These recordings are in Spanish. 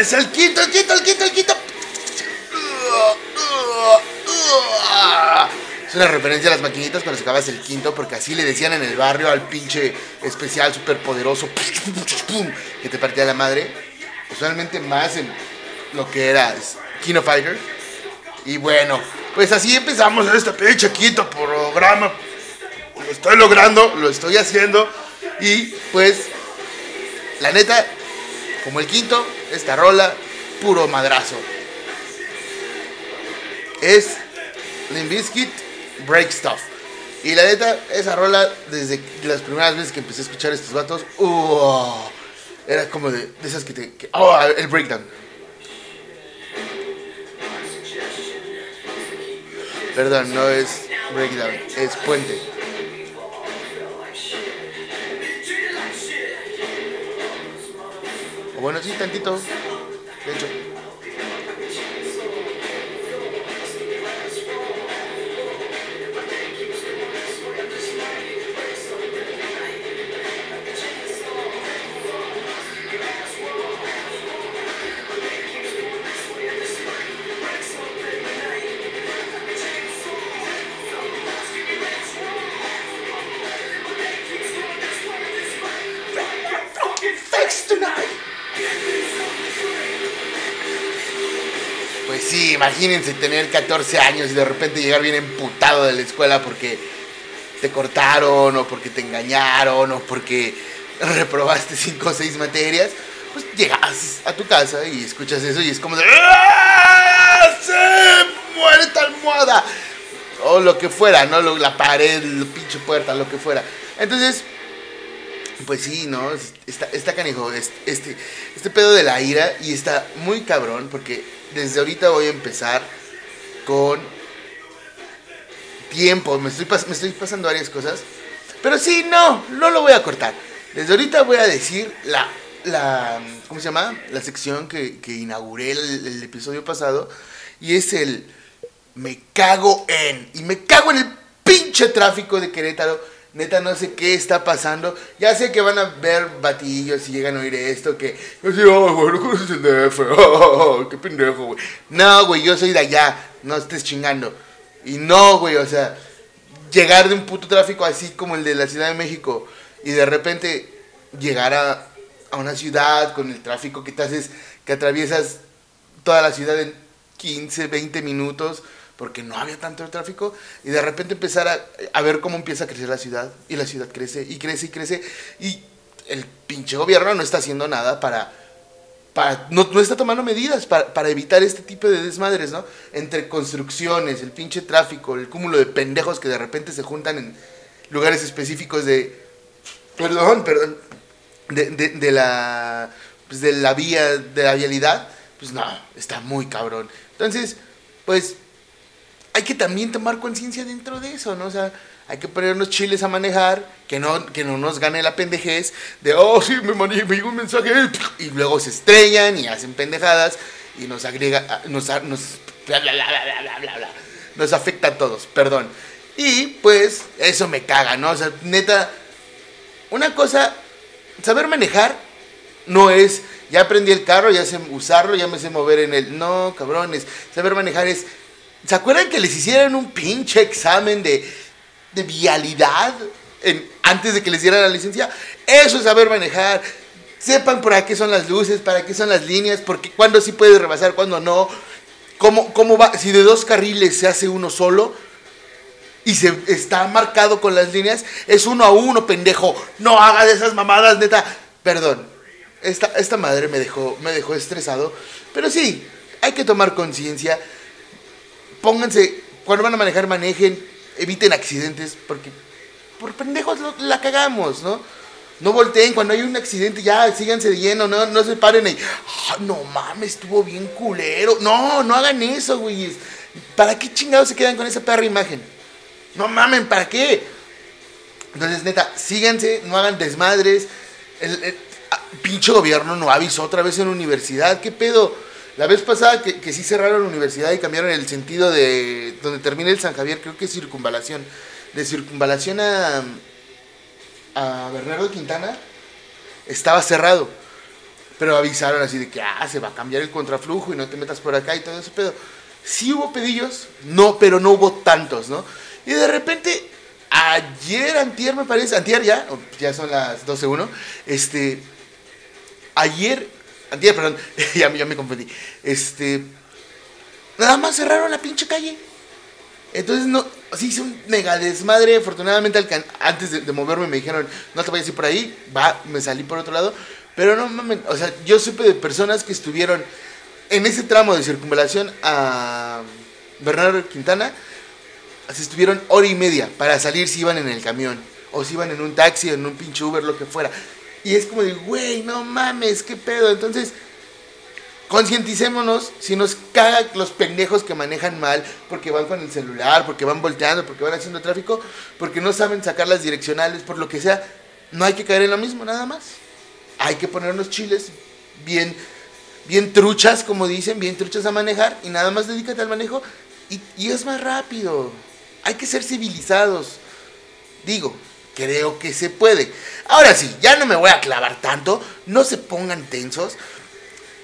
Es el quinto, el quinto, el quinto, el quinto. Es una referencia a las maquinitas cuando sacabas el quinto, porque así le decían en el barrio al pinche especial superpoderoso que te partía la madre. Usualmente más en lo que era Kino Fighter. Y bueno, pues así empezamos este pinche quinto programa. Lo estoy logrando, lo estoy haciendo. Y pues, la neta, como el quinto, esta rola, puro madrazo. Es Limbiskit Break Stuff. Y la neta, esa rola, desde las primeras veces que empecé a escuchar estos vatos, uh, era como de, esas que te. oh, el breakdown. Perdón, no es breakdown, es puente. Bueno, sí, tantito. De hecho. Imagínense tener 14 años y de repente llegar bien emputado de la escuela porque te cortaron o porque te engañaron o porque reprobaste 5 o 6 materias, pues llegas a tu casa y escuchas eso y es como de ¡Ah! ¡Se muere esta almohada! O lo que fuera, ¿no? La pared, la pinche puerta, lo que fuera. Entonces, pues sí, ¿no? Está, está canijo, este, este pedo de la ira y está muy cabrón porque desde ahorita voy a empezar con tiempo. Me estoy, me estoy pasando varias cosas. Pero sí, no, no lo voy a cortar. Desde ahorita voy a decir la, la ¿cómo se llama? La sección que, inauguré el, el, episodio pasado. Y es el me cago en. Y me cago en el pinche tráfico de Querétaro Neta, no sé qué está pasando. Ya sé que van a ver batillos si llegan a oír esto. Que. Yo oh, güey, no conoces el DF. Oh, qué pendejo, güey. No, güey, yo soy de allá. No estés chingando. Y no, güey, o sea, llegar de un puto tráfico así como el de la Ciudad de México y de repente llegar a, a una ciudad con el tráfico que te haces, que atraviesas toda la ciudad en 15, 20 minutos porque no había tanto tráfico, y de repente empezar a, ver cómo empieza a crecer la ciudad, y la ciudad crece, y crece, y crece, y el pinche gobierno no está haciendo nada para... para no, no está tomando medidas para, para, evitar este tipo de desmadres, ¿no? Entre construcciones, el pinche tráfico, el cúmulo de pendejos que de repente se juntan en lugares específicos de... Perdón, perdón. De, de, de la... Pues de la vía, de la vialidad. Pues no, está muy cabrón. Entonces, pues hay que también tomar conciencia dentro de eso, ¿no? O sea, hay que ponernos chiles a manejar, que no, que no nos gane la pendejez de, oh, sí, me, me llegó un mensaje, y luego se estrellan y hacen pendejadas y nos agrega, nos, nos, bla, bla, bla, nos afecta a todos, perdón. Y pues eso me caga, ¿no? O sea, neta, una cosa, saber manejar no es, ya aprendí el carro, ya sé usarlo, ya me sé mover en el, no, cabrones, saber manejar es ¿Se acuerdan que les hicieran un pinche examen de, vialidad antes de que les dieran la licencia? Eso es saber manejar. Sepan para qué son las luces, para qué son las líneas, porque cuándo sí puede rebasar, cuándo no. ¿Cómo, ¿Cómo va? Si de dos carriles se hace uno solo y se está marcado con las líneas, es uno a uno, pendejo. No haga de esas mamadas, neta. Perdón. Esta, esta madre me dejó, me dejó estresado. Pero sí, hay que tomar conciencia pónganse, cuando van a manejar, manejen, eviten accidentes, porque por pendejos la cagamos, ¿no? No volteen cuando hay un accidente, ya síganse de no, no se paren ahí. Ah, no mames, estuvo bien culero. No, no hagan eso, güey. ¿Para qué chingados se quedan con esa perra imagen? No mamen, ¿para qué? Entonces, neta, síganse, no hagan desmadres. El, el ah, pinche gobierno no avisó otra vez en la universidad. ¿Qué pedo? La vez pasada que, sí cerraron la universidad y cambiaron el sentido de donde termina el San Javier, creo que es circunvalación. De circunvalación a, a Bernardo Quintana, estaba cerrado. pero avisaron así de que, ah, se va a cambiar el contraflujo y no te metas por acá y todo ese pedo. Sí hubo pedillos, no, pero no hubo tantos, ¿no? Y de repente, ayer, antier me parece, antier ya, ya son las 12.1, este, ayer, antier, perdón, ya, me confundí, este, nada más cerraron la pinche calle. Entonces, no, sí hice un mega desmadre. Afortunadamente, antes de, moverme me dijeron, no te vayas a ir por ahí. Va, me salí por otro lado. Pero no mames, o sea, yo supe de personas que estuvieron en ese tramo de circunvalación a Bernardo Quintana. Se estuvieron hora y media para salir si iban en el camión. O si iban en un taxi, en un pinche Uber, lo que fuera. Y es como de, güey, no mames, qué pedo. Entonces, concienticémonos si nos cagan los pendejos que manejan mal porque van con el celular, porque van volteando, porque van haciendo tráfico, porque no saben sacar las direccionales, por lo que sea. No hay que caer en lo mismo, nada más. Hay que poner unos chiles bien, bien truchas, como dicen, bien truchas a manejar y nada más dedícate al manejo y, y es más rápido. Hay que ser civilizados. Digo, creo que se puede. Ahora sí, ya no me voy a clavar tanto, no se pongan tensos.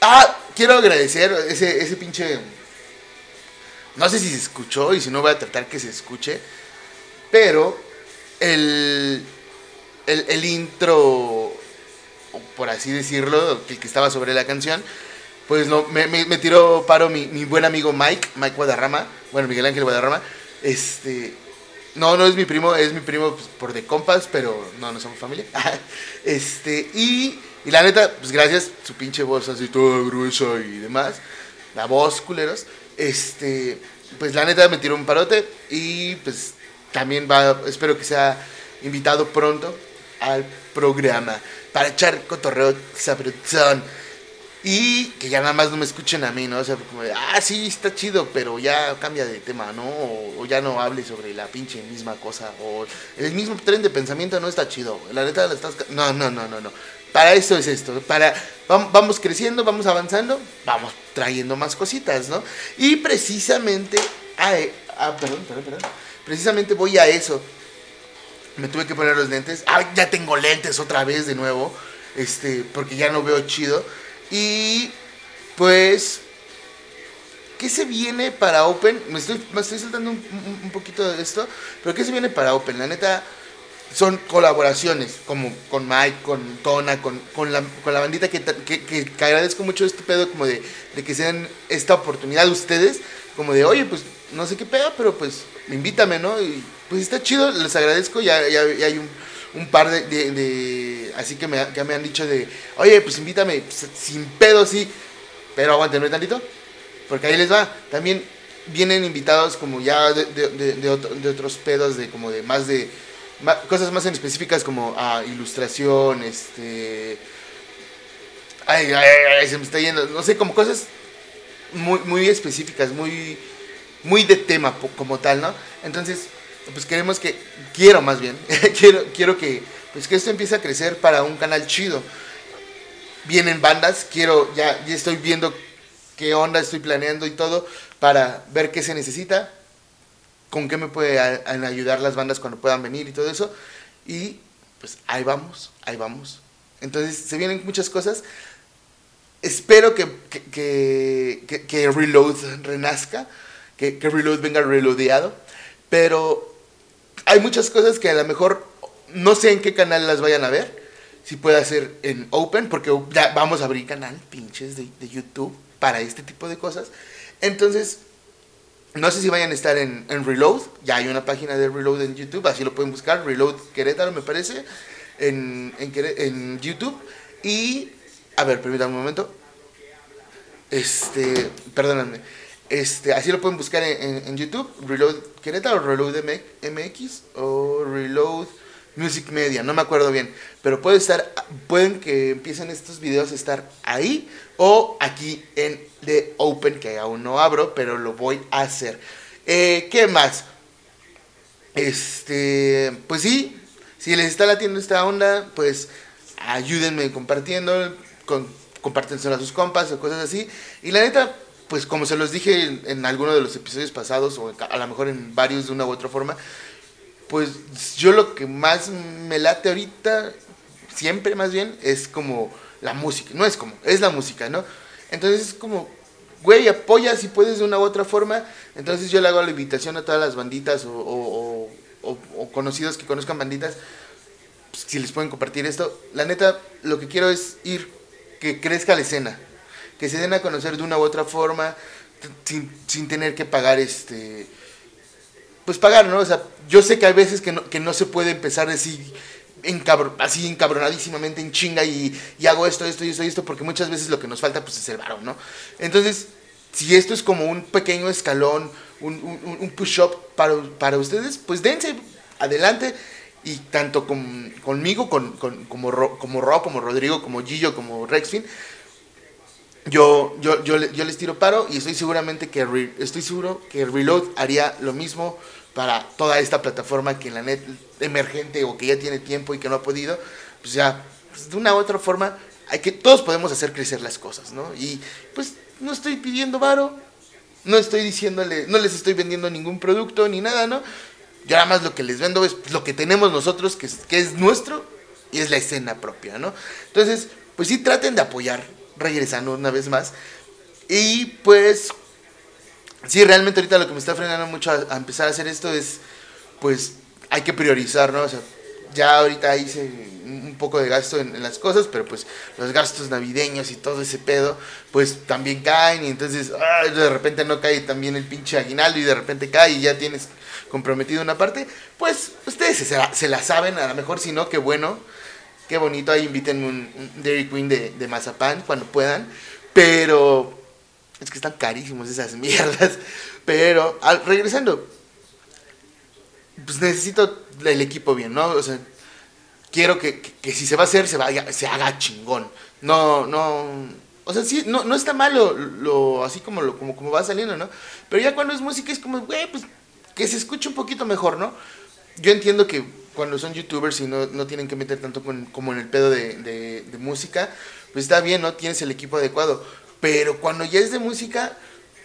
Ah, quiero agradecer ese, ese pinche. No sé si se escuchó y si no voy a tratar que se escuche. Pero el, el, intro, por así decirlo, el que estaba sobre la canción, pues no, me, me, tiró paro mi, mi, buen amigo Mike, Mike Guadarrama, bueno, Miguel Ángel Guadarrama. Este, no, no es mi primo, es mi primo pues, por de compas, pero no, no somos familia. este, y la neta, pues gracias, su pinche voz así toda gruesa y demás. La voz, culeros. Este, pues la neta me tiró un parote y pues también va, espero que sea invitado pronto al programa para echar cotorreo sabrosón. Y que ya nada más no me escuchen a mí, ¿no? O sea, como ah, sí, está chido, pero ya cambia de tema, ¿no? O, ya no hable sobre la pinche misma cosa. O el mismo tren de pensamiento no está chido. La neta la estás... No, no, no, no, no. Para eso es esto, para vamos creciendo, vamos avanzando, vamos trayendo más cositas, ¿no? Y precisamente a, ah, perdón, perdón, perdón. Precisamente voy a eso. Me tuve que poner los lentes. Ah, ya tengo lentes otra vez de nuevo. Este, porque ya no veo chido. Y pues ¿Qué se viene para Open? Me estoy, me estoy saltando un, un, poquito de esto, pero ¿qué se viene para Open? La neta, son colaboraciones, como con Mike, con Tona, con, con, la, con la bandita que, que, que, agradezco mucho este pedo, como de, de que sean esta oportunidad ustedes, como de, oye, pues no sé qué pedo, pero pues invítame, ¿no? Y pues está chido, les agradezco, ya, ya, hay un, un par de, así que me, que me han dicho de, oye, pues invítame, pues, sin pedo, sí, pero aguántenme tantito, porque ahí les va, también vienen invitados como ya de, de, de, otros pedos, de como de más de cosas más en específicas como ah, ilustración, este... Ay, ay, ay, se me está yendo, no sé, como cosas muy, muy específicas, muy, muy de tema como tal, ¿no? Entonces, pues queremos que, quiero más bien, quiero, quiero que, pues que esto empiece a crecer para un canal chido. Vienen bandas, quiero, ya, ya estoy viendo qué onda estoy planeando y todo para ver qué se necesita con qué me pueden ayudar las bandas cuando puedan venir y todo eso. Y pues ahí vamos, ahí vamos. Entonces se vienen muchas cosas. Espero que, que, que, Reload renazca, que, Reload venga reloadeado. Pero hay muchas cosas que a lo mejor no sé en qué canal las vayan a ver. Si puede ser en Open, porque ya vamos a abrir canal, pinches, de, YouTube para este tipo de cosas. Entonces, no sé si vayan a estar en, Reload. Ya hay una página de Reload en YouTube, así lo pueden buscar. Reload Querétaro, me parece, en, en, YouTube. Y, a ver, permítanme un momento. Este, perdónenme. Este, así lo pueden buscar en, en, YouTube. Reload Querétaro, Reload MX o Reload Music Media, no me acuerdo bien, pero puede estar, pueden que empiecen estos videos a estar ahí o aquí en The Open, que aún no abro, pero lo voy a hacer. Eh, ¿Qué más? Este, pues sí, si les está latiendo esta onda, pues ayúdenme compartiendo, con, compártenselo a sus compas o cosas así. Y la neta, pues como se los dije en, en alguno de los episodios pasados, o a lo mejor en varios de una u otra forma, pues yo lo que más me late ahorita, siempre más bien, es como la música, no es como, es la música, ¿no? Entonces es como, güey, apoya si puedes de una u otra forma. Entonces yo le hago la invitación a todas las banditas o, conocidos que conozcan banditas, pues, si les pueden compartir esto. La neta, lo que quiero es ir, que crezca la escena, que se den a conocer de una u otra forma, sin, sin tener que pagar este pues pagar, ¿no? O sea, yo sé que hay veces que no, que no se puede empezar así, así encabronadísimamente en chinga y, y, hago esto, esto y esto y esto, porque muchas veces lo que nos falta pues es el varón, ¿no? Entonces, si esto es como un pequeño escalón, un, un, un push-up para, para, ustedes, pues dense adelante y tanto con, conmigo, con, con, como, Ro, como Ro, como Rodrigo, como Gillo, como Rexfin, yo, yo, yo, les tiro paro y estoy seguramente que estoy seguro que Reload haría lo mismo para toda esta plataforma que en la net emergente o que ya tiene tiempo y que no ha podido, pues ya pues de una u otra forma hay que todos podemos hacer crecer las cosas, ¿no? Y pues no estoy pidiendo varo, no estoy diciéndole, no les estoy vendiendo ningún producto ni nada, ¿no? Yo nada más lo que les vendo es lo que tenemos nosotros, que es, que es nuestro, y es la escena propia, ¿no? Entonces, pues sí traten de apoyar, regresando una vez más. Y pues, sí, realmente ahorita lo que me está frenando mucho a, empezar a hacer esto es, pues, hay que priorizar, ¿no? O sea, ya ahorita hice un poco de gasto en, las cosas, pero pues los gastos navideños y todo ese pedo, pues también caen y entonces de repente no cae también el pinche aguinaldo y de repente cae y ya tienes comprometido una parte, pues ustedes se, se la saben, a lo mejor si no, qué bueno, Qué bonito, ahí inviten un, Dairy Queen de, de mazapán cuando puedan. Pero es que están carísimos esas mierdas. Pero regresando, pues necesito el equipo bien, ¿no? O sea, quiero que, que, si se va a hacer, se, vaya, se haga chingón. No, no. O sea, sí, no, no está malo lo, así como, lo, como, como va saliendo, ¿no? Pero ya cuando es música es como, güey, pues que se escuche un poquito mejor, ¿no? Yo entiendo que cuando son youtubers y no, no tienen que meter tanto como en el pedo de, música, pues está bien, ¿no? Tienes el equipo adecuado. Pero cuando ya es de música,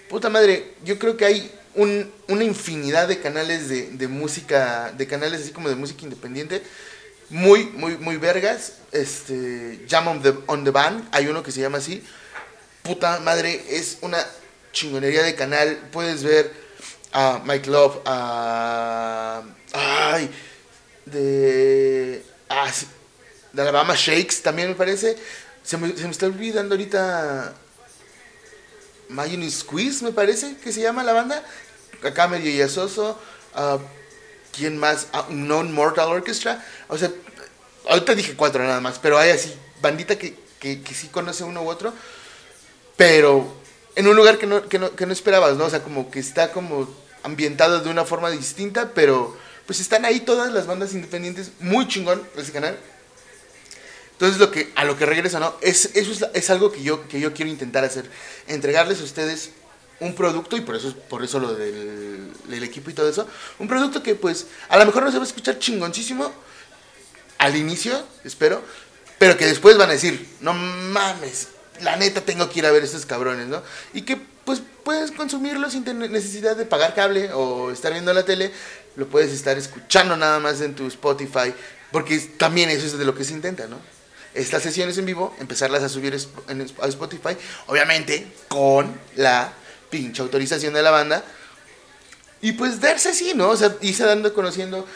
puta madre, yo creo que hay un, una infinidad de canales de, música, de canales así como de música independiente, muy, muy, muy vergas. Este, Jam on the, on the Band, hay uno que se llama así. Puta madre, es una chingonería de canal. Puedes ver a Mike Love, a... Ay, de, ah, de Alabama Shakes también me parece. Se me, se me está olvidando ahorita Mayonnaise Squeeze, me parece que se llama la banda. Acá medio yasoso. Uh, ¿Quién más? Uh, Non Mortal Orchestra. O sea, ahorita dije cuatro nada más, pero hay así, bandita que, que, que sí conoce uno u otro. Pero en un lugar que no, que no, que no esperabas, ¿no? O sea, como que está como ambientado de una forma distinta, pero pues están ahí todas las bandas independientes, muy chingón ese canal. Entonces lo que, a lo que regresa, ¿no? Es, eso es, algo que yo, que yo quiero intentar hacer, entregarles a ustedes un producto, y por eso, por eso lo del, equipo y todo eso, un producto que pues a lo mejor no se va a escuchar chingoncísimo al inicio, espero, pero que después van a decir, no mames, la neta tengo que ir a ver estos cabrones, ¿no? Y que pues puedes consumirlo sin tener necesidad de pagar cable o estar viendo la tele, lo puedes estar escuchando nada más en tu Spotify, porque también eso es de lo que se intenta, ¿no? Estas sesiones en vivo, empezarlas a subir a Spotify, obviamente con la pinche autorización de la banda, y pues darse así, ¿no? O sea, irse dando, conociendo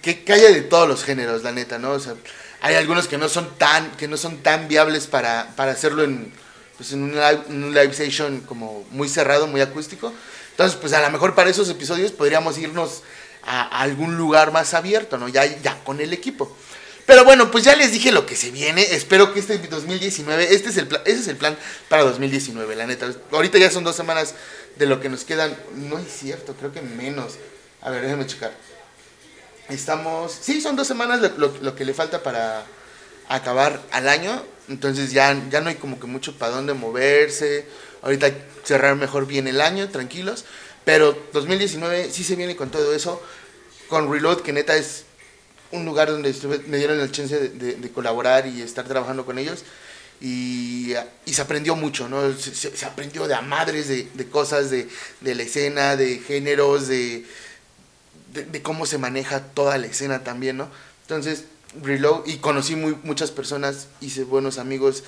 que, que haya de todos los géneros, la neta, ¿no? O sea, hay algunos que no son tan, que no son tan viables para, para hacerlo en, pues en un live, station como muy cerrado, muy acústico. Entonces, pues a lo mejor para esos episodios podríamos irnos a, algún lugar más abierto, ¿no? Ya, ya con el equipo. Pero bueno, pues ya les dije lo que se viene. Espero que este 2019, este es el plan, ese es el plan para 2019, la neta. Ahorita ya son dos semanas de lo que nos quedan. No es cierto, creo que menos. A ver, déjenme checar. Estamos, sí, son dos semanas lo, lo, que le falta para acabar al año. Entonces ya, ya no hay como que mucho para dónde moverse. Ahorita cerrar mejor bien el año, tranquilos. Pero 2019 sí se viene con todo eso. Con Reload, que neta es un lugar donde me dieron la chance de, colaborar y estar trabajando con ellos. Y, y se aprendió mucho, ¿no? Se, se aprendió de a madres de, de cosas, de, de, la escena, de géneros, de, de, cómo se maneja toda la escena también, ¿no? Entonces, Reload y conocí muy, muchas personas, hice buenos amigos,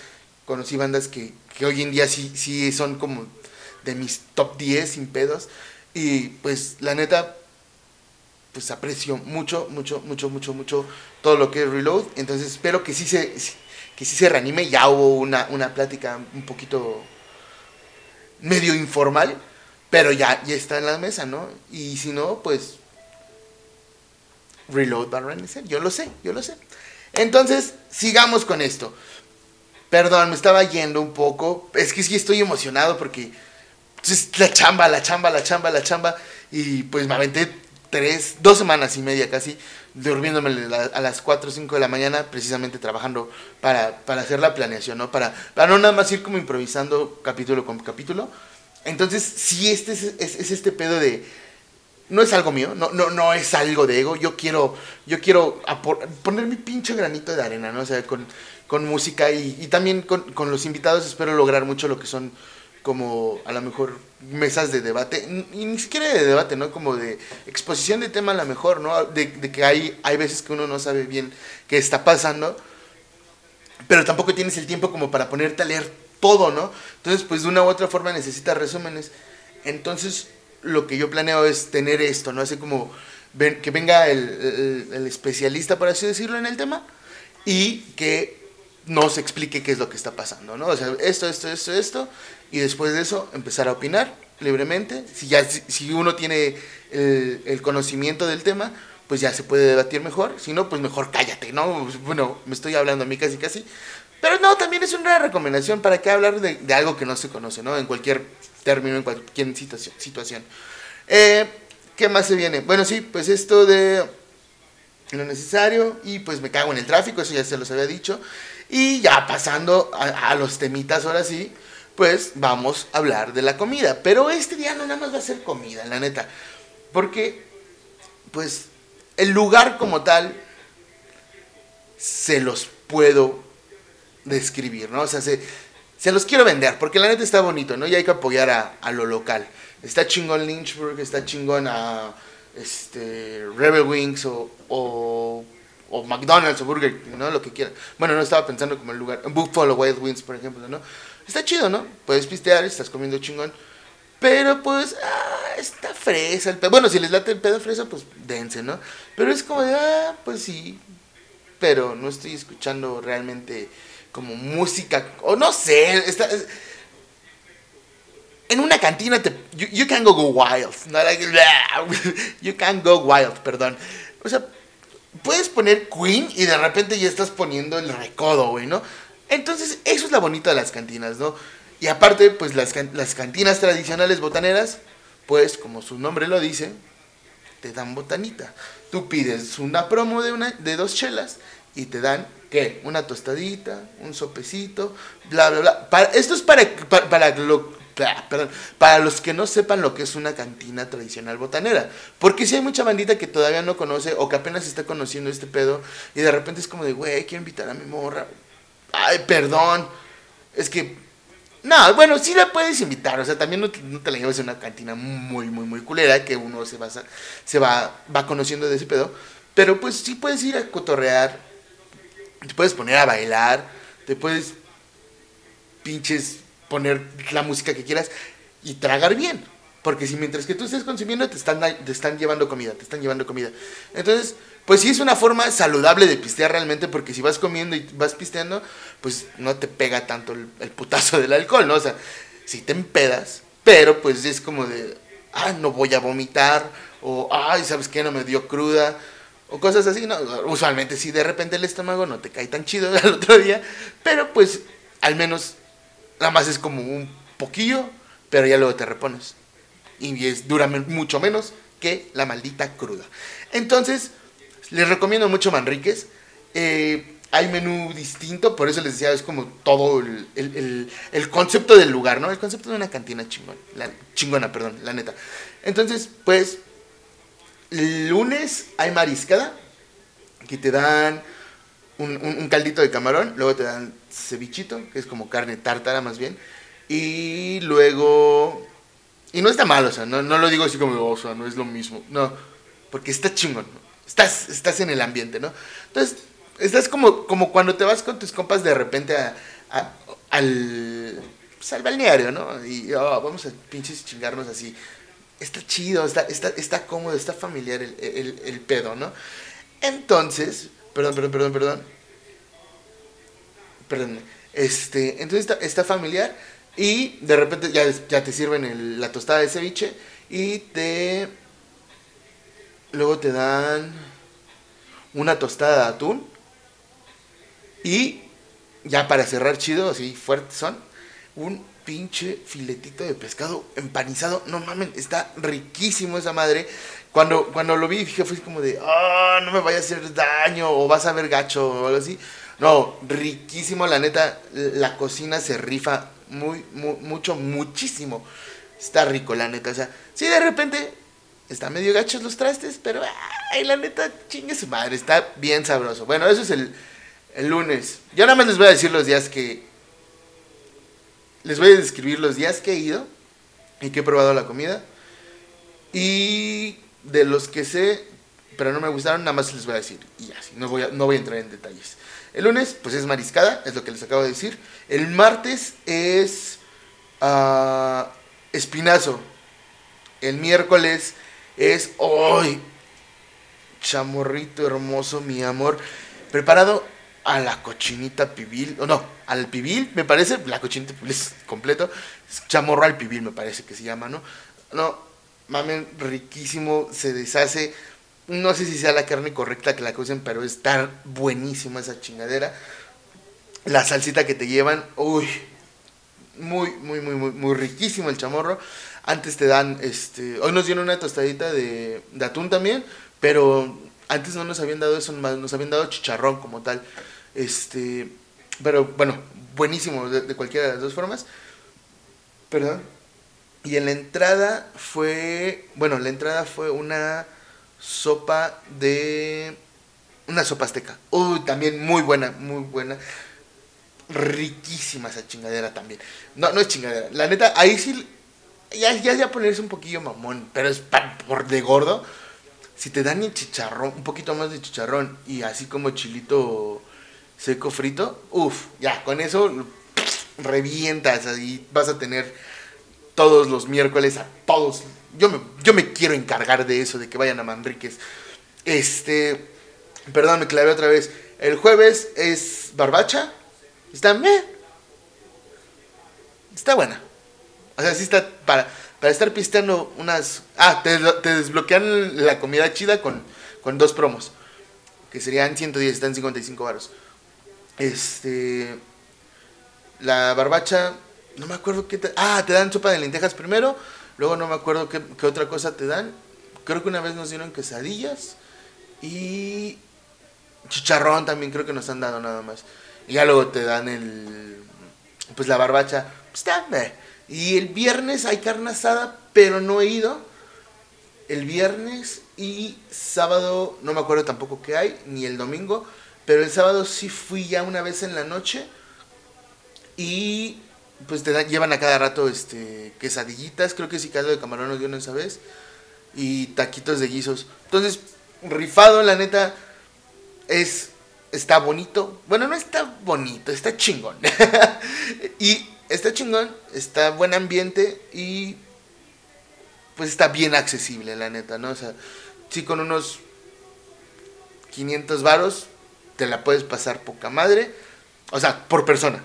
conocí bandas que, que hoy en día sí, sí son como de mis top 10 sin pedos. Y pues la neta, pues aprecio mucho, mucho, mucho, mucho, mucho todo lo que es Reload. Entonces espero que sí se, que sí se reanime. Ya hubo una, una plática un poquito medio informal, pero ya, ya está en la mesa, ¿no? Y si no, pues Reload va a renacer. Yo lo sé, yo lo sé. Entonces, sigamos con esto. Perdón, me estaba yendo un poco. Es que sí estoy emocionado porque pues, la chamba, la chamba, la chamba, la chamba. Y pues me aventé tres, dos semanas y media casi, durmiéndome a las 4 o 5 de la mañana, precisamente trabajando para, para hacer la planeación, ¿no? Para, para no nada más ir como improvisando capítulo con capítulo. Entonces, sí, este es, es, este pedo de... No es algo mío, no, no, no es algo de ego. Yo quiero, yo quiero poner mi pinche granito de arena, ¿no? O sea, con, con música y, y también con, los invitados espero lograr mucho lo que son como a lo mejor mesas de debate, y ni siquiera de debate, ¿no? Como de exposición de tema a lo mejor, ¿no? De, que hay, hay veces que uno no sabe bien qué está pasando, pero tampoco tienes el tiempo como para ponerte a leer todo, ¿no? Entonces, pues de una u otra forma necesitas resúmenes. Entonces, lo que yo planeo es tener esto, ¿no? Así como que venga el, el especialista, por así decirlo, en el tema, y que nos explique qué es lo que está pasando, ¿no? O sea, esto, esto, esto, esto, y después de eso empezar a opinar libremente. Si ya si, uno tiene el, conocimiento del tema, pues ya se puede debatir mejor. Si no, pues mejor cállate, ¿no? Bueno, me estoy hablando a mí casi casi. Pero no, también es una recomendación para que hablar de, algo que no se conoce, ¿no? En cualquier término, en cualquier situación. situación. Eh, ¿Qué más se viene? Bueno, sí, pues esto de lo necesario y pues me cago en el tráfico, eso ya se los había dicho. Y ya pasando a, a los temitas ahora sí, pues vamos a hablar de la comida. Pero este día no nada más va a ser comida, la neta. Porque, pues, el lugar como tal, se los puedo describir, ¿no? O sea, se, se los quiero vender, porque la neta está bonito, ¿no? Y hay que apoyar a, lo local. Está chingón Lynchburg, está chingón a este, Rebel Wings o, o, McDonald's o Burger ¿no? Lo que quieran. Bueno, no estaba pensando como el lugar. Buffalo Wild Wings, por ejemplo, ¿no? Está chido, ¿no? Puedes pistear, estás comiendo chingón. Pero pues, ah, está fresa el pedo. Bueno, si les late el pedo fresa, pues dense, ¿no? Pero es como de, ah, pues sí. Pero no estoy escuchando realmente como música. O no sé, está. En una cantina te. You, can go, go wild. No like, you can go wild, perdón. O sea, puedes poner Queen y de repente ya estás poniendo el recodo, güey, ¿no? Entonces, eso es la bonita de las cantinas, ¿no? Y aparte, pues las, las cantinas tradicionales botaneras, pues como su nombre lo dice, te dan botanita. Tú pides una promo de, una, de dos chelas y te dan, ¿qué? Una tostadita, un sopecito, bla, bla, bla. Para, esto es para, para, para, para los que no sepan lo que es una cantina tradicional botanera. Porque si hay mucha bandita que todavía no conoce o que apenas está conociendo este pedo y de repente es como de, güey, quiero invitar a mi morra Ay, perdón. Es que. No, bueno, sí la puedes invitar. O sea, también no, te la lleves a una cantina muy, muy, muy culera. Que uno se va, se va, va conociendo de ese pedo. Pero pues sí puedes ir a cotorrear. Te puedes poner a bailar. Te puedes. Pinches. Poner la música que quieras. Y tragar bien. Porque si mientras que tú estés consumiendo, te están, te están llevando comida. Te están llevando comida. Entonces pues sí es una forma saludable de pistear realmente, porque si vas comiendo y vas pisteando, pues no te pega tanto el, putazo del alcohol, ¿no? O sea, si te empedas, pero pues es como de, ah, no voy a vomitar, o, ay, ¿sabes qué? No me dio cruda, o cosas así, ¿no? Usualmente si de repente el estómago no te cae tan chido al otro día, pero pues al menos nada más es como un poquillo, pero ya luego te repones. Y es, dura mucho menos que la maldita cruda. Entonces, les recomiendo mucho Manríquez. Eh, hay menú distinto, por eso les decía, es como todo el, concepto del lugar, ¿no? El concepto de una cantina chingón, chingona, perdón, la neta. Entonces, pues, lunes hay mariscada, que te dan un, caldito de camarón, luego te dan cevichito, que es como carne tártara más bien, y luego... Y no está mal, o sea, no, no lo digo así como, o sea, no es lo mismo, no, porque está chingón, estás, estás en el ambiente, ¿no? Entonces, Estás como, como cuando te vas con tus compas de repente a, al, pues, al balneario, ¿no? Y oh, vamos a pinches chingarnos así. Está chido, está, está, está cómodo, está familiar el, el, el pedo, ¿no? Entonces, perdón, perdón, perdón, perdón. Perdón. Este, entonces está, está familiar y de repente ya, ya te sirven la tostada de ceviche y te... Luego te dan una tostada de atún y ya para cerrar chido, así fuertes son, un pinche filetito de pescado empanizado. No mames, está riquísimo esa madre. Cuando, cuando lo vi, dije, fue como de, ah, no me vaya a hacer daño o vas a ver gacho o algo así. No, riquísimo, la neta, la cocina se rifa muy, mucho, muchísimo. Está rico, la neta. O sea, sí, de repente está medio gachos los trastes, pero, ay, la neta, chingue su madre, está bien sabroso. Bueno, eso es el, el lunes. Yo nada más les voy a decir los días que. Les voy a describir los días que he ido y que he probado la comida. Y de los que sé, pero no me gustaron, nada más les voy a decir. Y así, no voy a, no voy a entrar en detalles. El lunes, pues es mariscada, es lo que les acabo de decir. El martes es uh, espinazo. El miércoles es hoy. chamorrito hermoso, mi amor. Preparado a la cochinita pibil, o no, al pibil, me parece, la cochinita pibil es completo, chamorro al pibil me parece que se llama, ¿no? No, mamen, riquísimo, se deshace, no sé si sea la carne correcta que la cocen, pero está buenísima esa chingadera. La salsita que te llevan, uy, muy, muy, muy, muy, muy riquísimo el chamorro. Antes te dan, este, hoy nos dieron una tostadita de, de atún también, pero antes no nos habían dado eso, nos habían dado chicharrón como tal. Este, pero bueno, buenísimo de, cualquiera de las dos formas. Perdón. Y en la entrada fue, bueno, la entrada fue una sopa de una sopa azteca. Uy, también muy buena, muy buena. Riquísima esa chingadera también. No, no es chingadera. La neta, ahí sí ya ya ya ponerse un poquillo mamón, pero es por de gordo. Si te dan el chicharrón, un poquito más de chicharrón y así como chilito seco frito, uff, ya, con eso revientas y vas a tener todos los miércoles a todos. Yo me, yo me quiero encargar de eso, de que vayan a Manriquez. Este, perdón, me clavé otra vez. El jueves es barbacha. Está bien. Está buena. O sea, sí está para, para estar pisteando unas... Ah, te, desbloquean la comida chida con, con dos promos. Que serían 110, están 55 baros. Este. La barbacha. No me acuerdo qué. Te, ah, te dan sopa de lentejas primero. Luego no me acuerdo qué, otra cosa te dan. Creo que una vez nos dieron quesadillas. Y. Chicharrón también creo que nos han dado nada más. Y ya luego te dan el. Pues la barbacha. Pues. Y el viernes hay carne asada, pero no he ido. El viernes y sábado, no me acuerdo tampoco qué hay, ni el domingo. Pero el sábado sí fui ya una vez en la noche y pues te llevan a cada rato este quesadillitas, creo que sí caldo de camarón dieron esa vez y taquitos de guisos. Entonces, rifado, la neta es está bonito. Bueno, no está bonito, está chingón. y está chingón, está buen ambiente y pues está bien accesible, la neta, ¿no? O sea, sí con unos 500 varos te la puedes pasar poca madre. O sea, por persona.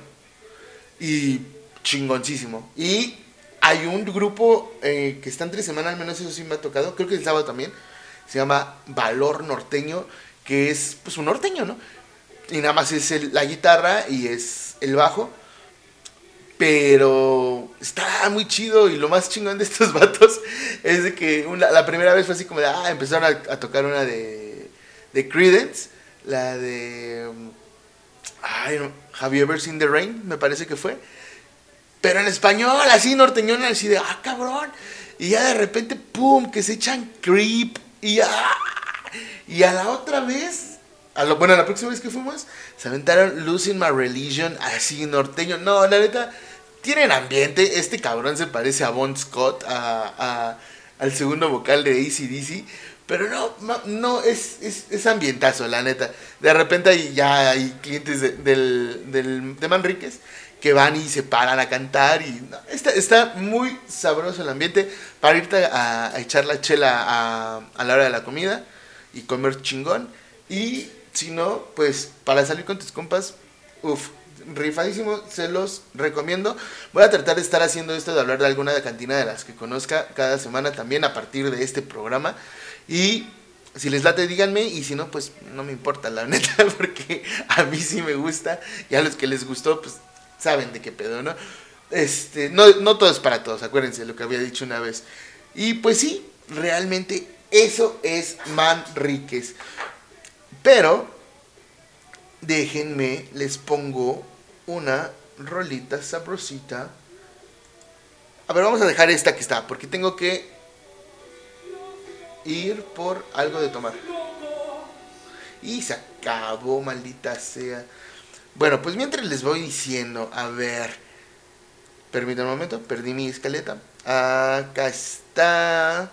Y chingoncísimo. Y hay un grupo eh, que está entre semana, al menos eso sí me ha tocado, creo que el sábado también, se llama Valor Norteño, que es pues un norteño, ¿no? Y nada más es la guitarra y es el bajo. Pero está muy chido y lo más chingón de estos vatos es de que la primera vez fue así como de, ah, empezaron a, tocar una de, de Credence la de. Ay, no, Have you ever seen the rain? Me parece que fue. Pero en español, así norteñón, así de, ah, cabrón. Y ya de repente, pum, que se echan creep. Y ya. Y a la otra vez, a lo, bueno, la próxima vez que fuimos, se aventaron Losing My Religion, así norteño. No, la neta, tienen ambiente. Este cabrón se parece a Bon Scott, a, a, al segundo vocal de ACDC. Pero no, no, es, es, es, ambientazo, la neta. De repente ya hay clientes del, del, de Manríquez que van y se paran a cantar y está, está muy sabroso el ambiente para irte a, echar la chela a, a, la hora de la comida y comer chingón. Y si no, pues para salir con tus compas, uff, rifadísimo, se los recomiendo. Voy a tratar de estar haciendo esto, de hablar de alguna cantina de las que conozca cada semana también a partir de este programa. Y si les late, díganme. Y si no, pues no me importa, la neta, porque a mí sí me gusta. Y a los que les gustó, pues saben de qué pedo, ¿no? Este, no, no todo es para todos, acuérdense lo que había dicho una vez. Y pues sí, realmente eso es Manríquez. Pero, déjenme, les pongo una rolita sabrosita. A ver, vamos a dejar esta que está, porque tengo que ir por algo de tomar. Y se acabó, maldita sea. Bueno, pues mientras les voy diciendo, a ver, permítanme un momento, perdí mi escaleta. Acá está.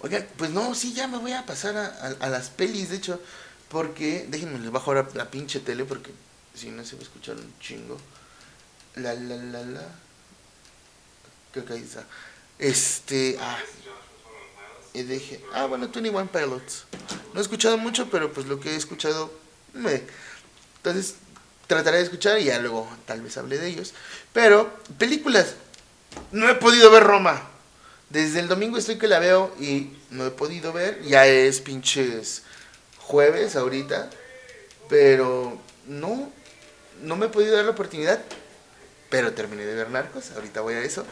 Oigan, pues no, sí, ya me voy a pasar a, las pelis, de hecho, porque, déjenme, les bajo ahora la pinche tele, porque si no se va a escuchar un chingo. La, la, la, la. Creo que ahí está. Este, ah. Y dije, ah, bueno, 21 Pilots. No he escuchado mucho, pero pues lo que he escuchado me entonces, trataré de escuchar y ya luego tal vez hable de ellos. Pero, películas. No he podido ver Roma. Desde el domingo estoy que la veo y no he podido ver. Ya es pinches jueves ahorita. Pero no, no me he podido dar la oportunidad. Pero terminé de ver Narcos. Ahorita voy a eso.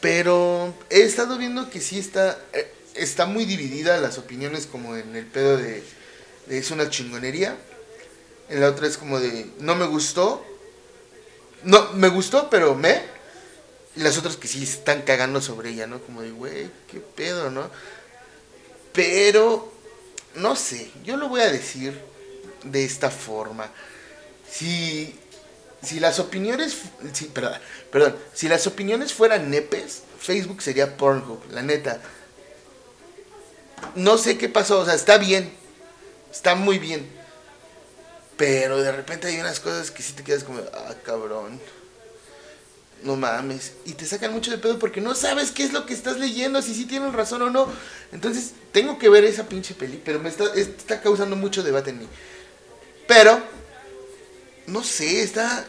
Pero he estado viendo que sí está, eh, está muy dividida las opiniones como en el pedo de, de es una chingonería en la otra es como de, no me gustó. No, me gustó, pero me. Y las otras que sí están cagando sobre ella, ¿no? Como de, güey, qué pedo, ¿no? Pero, no sé, yo lo voy a decir de esta forma. Si, si las opiniones, perdón, perdón, si las opiniones fueran nepes, Facebook sería Pornhub, la neta. No sé qué pasó, o sea, está bien, está muy bien pero de repente hay unas cosas que sí te quedas como, ah, cabrón. No mames. Y te sacan mucho de pedo porque no sabes qué es lo que estás leyendo, si sí tienen razón o no. Entonces, tengo que ver esa pinche peli, pero me está, está causando mucho debate en mí. Pero, no sé, está.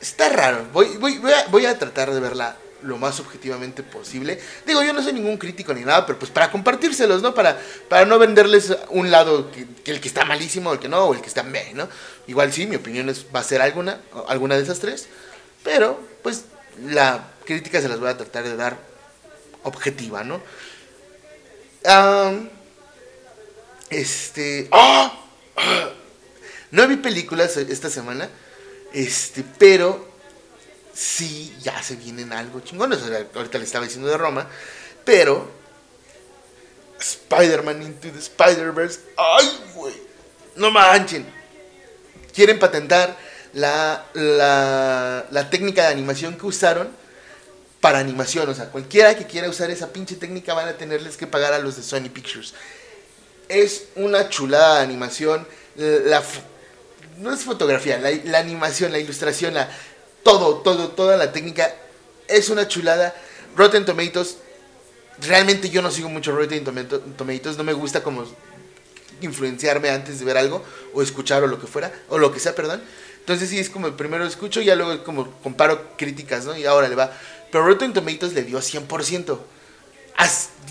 Está raro. Voy, voy, voy, a, voy a tratar de verla lo más objetivamente posible. Digo, yo no soy ningún crítico ni nada, pero pues para compartírselos, ¿no? Para, para no venderles un lado que, el que está malísimo, el que no, o el que está meh, ¿no? Igual sí, mi opinión es, va a ser alguna, alguna de esas tres, pero pues la crítica se las voy a tratar de dar objetiva, ¿no? este... ¡Ah! No vi películas esta semana, este, pero sí ya se vienen algo chingón. ahorita le estaba diciendo de Roma, pero Spider-Man Into the Spider-Verse, ¡ay, güey! No manchen. Quieren patentar la, la, técnica de animación que usaron para animación. O sea, cualquiera que quiera usar esa pinche técnica van a tenerles que pagar a los de Sony Pictures. Es una chulada de animación. La, no es fotografía, la animación, la ilustración, la, todo, todo, toda la técnica es una chulada. Rotten Tomatoes, realmente yo no sigo mucho Rotten Tomatoes, no me gusta como influenciarme antes de ver algo o escuchar o lo que fuera, o lo que sea, perdón. Entonces sí es como primero escucho y ya luego como comparo críticas, ¿no? Y ahora le va. Pero Rotten Tomatoes le dio 100%.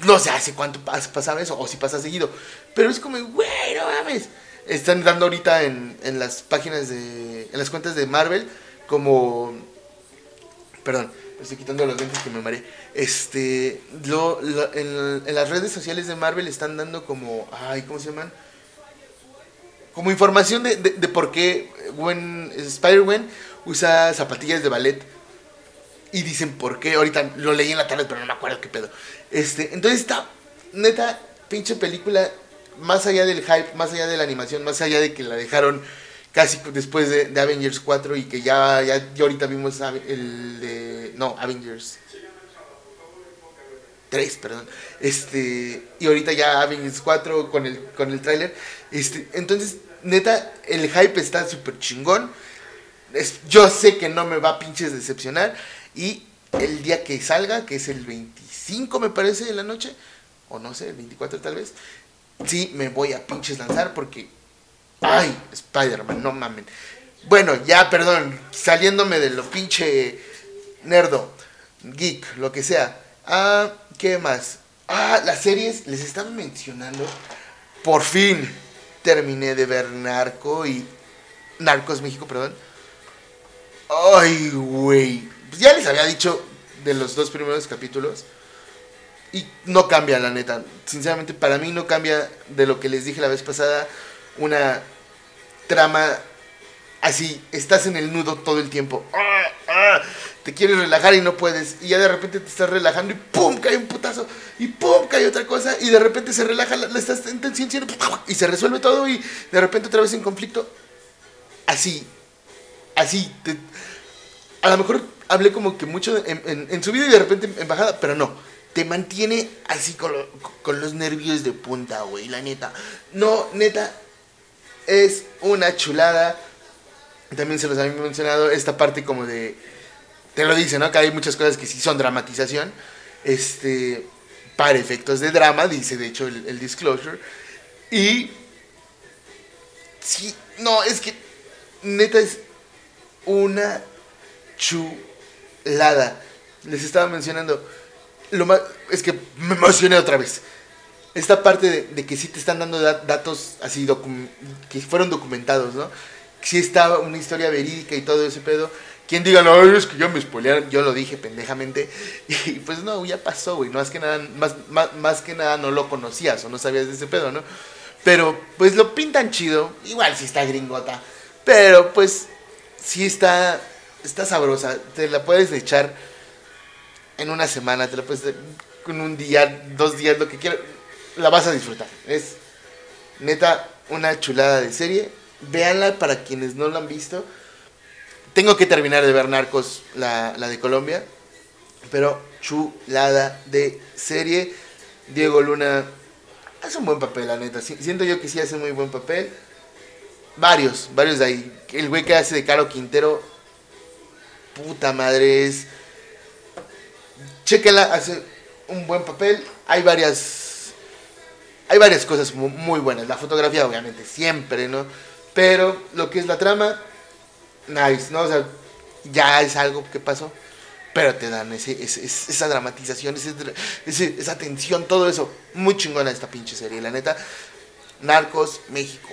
no sé hace cuánto pasaba eso, o si pasa seguido. Pero es como, güey, no mames. Están dando ahorita en, en las páginas de. en las cuentas de Marvel como... Perdón, estoy quitando los lentes que me mareé. Este, lo, en, las redes sociales de Marvel están dando como, ay, ¿cómo se llaman? Como información de, de, por qué Spider-Man usa zapatillas de ballet. Y dicen por qué. Ahorita lo leí en la tarde, pero no me acuerdo qué pedo. Este, entonces está, neta, pinche película, más allá del hype, más allá de la animación, más allá de que la dejaron casi después de, Avengers 4 y que ya, ya, ahorita vimos el de... No, Avengers. 3, perdón. Este, y ahorita ya Avengers 4 con el, con el tráiler. Este, entonces, neta, el hype está súper chingón. Es, yo sé que no me va a pinches decepcionar. Y el día que salga, que es el 25 me parece de la noche, o no sé, el 24 tal vez, sí me voy a pinches lanzar porque... Ay, Spider-Man, no mamen. Bueno, ya, perdón, saliéndome de lo pinche nerdo, geek, lo que sea. Ah, ¿qué más? Ah, las series, les estaba mencionando. Por fin terminé de ver Narco y. Narcos México, perdón. Ay, güey. Pues ya les había dicho de los dos primeros capítulos. Y no cambia, la neta. Sinceramente, para mí no cambia de lo que les dije la vez pasada. Una trama así, estás en el nudo todo el tiempo. ¡Ah, ah! Te quieres relajar y no puedes. Y ya de repente te estás relajando y ¡pum! cae un putazo. Y ¡pum! cae otra cosa. Y de repente se relaja, la, estás en y se resuelve todo. Y de repente otra vez en conflicto. Así. Así. a lo mejor hablé como que mucho en, en, vida y de repente en bajada, pero no. Te mantiene así con, con los nervios de punta, güey, la neta. No, neta, es una chulada también se los había mencionado esta parte como de, te lo dice, ¿no? Que hay muchas cosas que sí son dramatización, este, para efectos de drama, dice de hecho el, disclosure, y sí, no, es que neta es una chulada. Les estaba mencionando, lo más, es que me emocioné otra vez. Esta parte de, que sí te están dando datos así que fueron documentados, ¿no? si estaba una historia verídica y todo ese pedo. Quien diga, no, es que yo me spoilearon, yo lo dije pendejamente. Y pues no, ya pasó, güey. Más que nada, más, más, que nada no lo conocías o no sabías de ese pedo, ¿no? Pero pues lo pintan chido. Igual si está gringota. Pero pues sí está, está sabrosa. Te la puedes echar en una semana, te la puedes con un día, dos días, lo que quieras. La vas a disfrutar. Es neta una chulada de serie véanla para quienes no la han visto. Tengo que terminar de ver Narcos, la, de Colombia. Pero chulada de serie. Diego Luna hace un buen papel, la neta. Siento yo que sí hace muy buen papel. Varios, varios de ahí. El güey que hace de Caro Quintero. Puta madre es. Chequenla, hace un buen papel. Hay varias. Hay varias cosas muy buenas. La fotografía, obviamente, siempre, ¿no? Pero lo que es la trama, nice, ¿no? O sea, ya es algo que pasó. Pero te dan ese, esa dramatización, ese, esa tensión, todo eso. Muy chingona esta pinche serie, la neta. Narcos, México.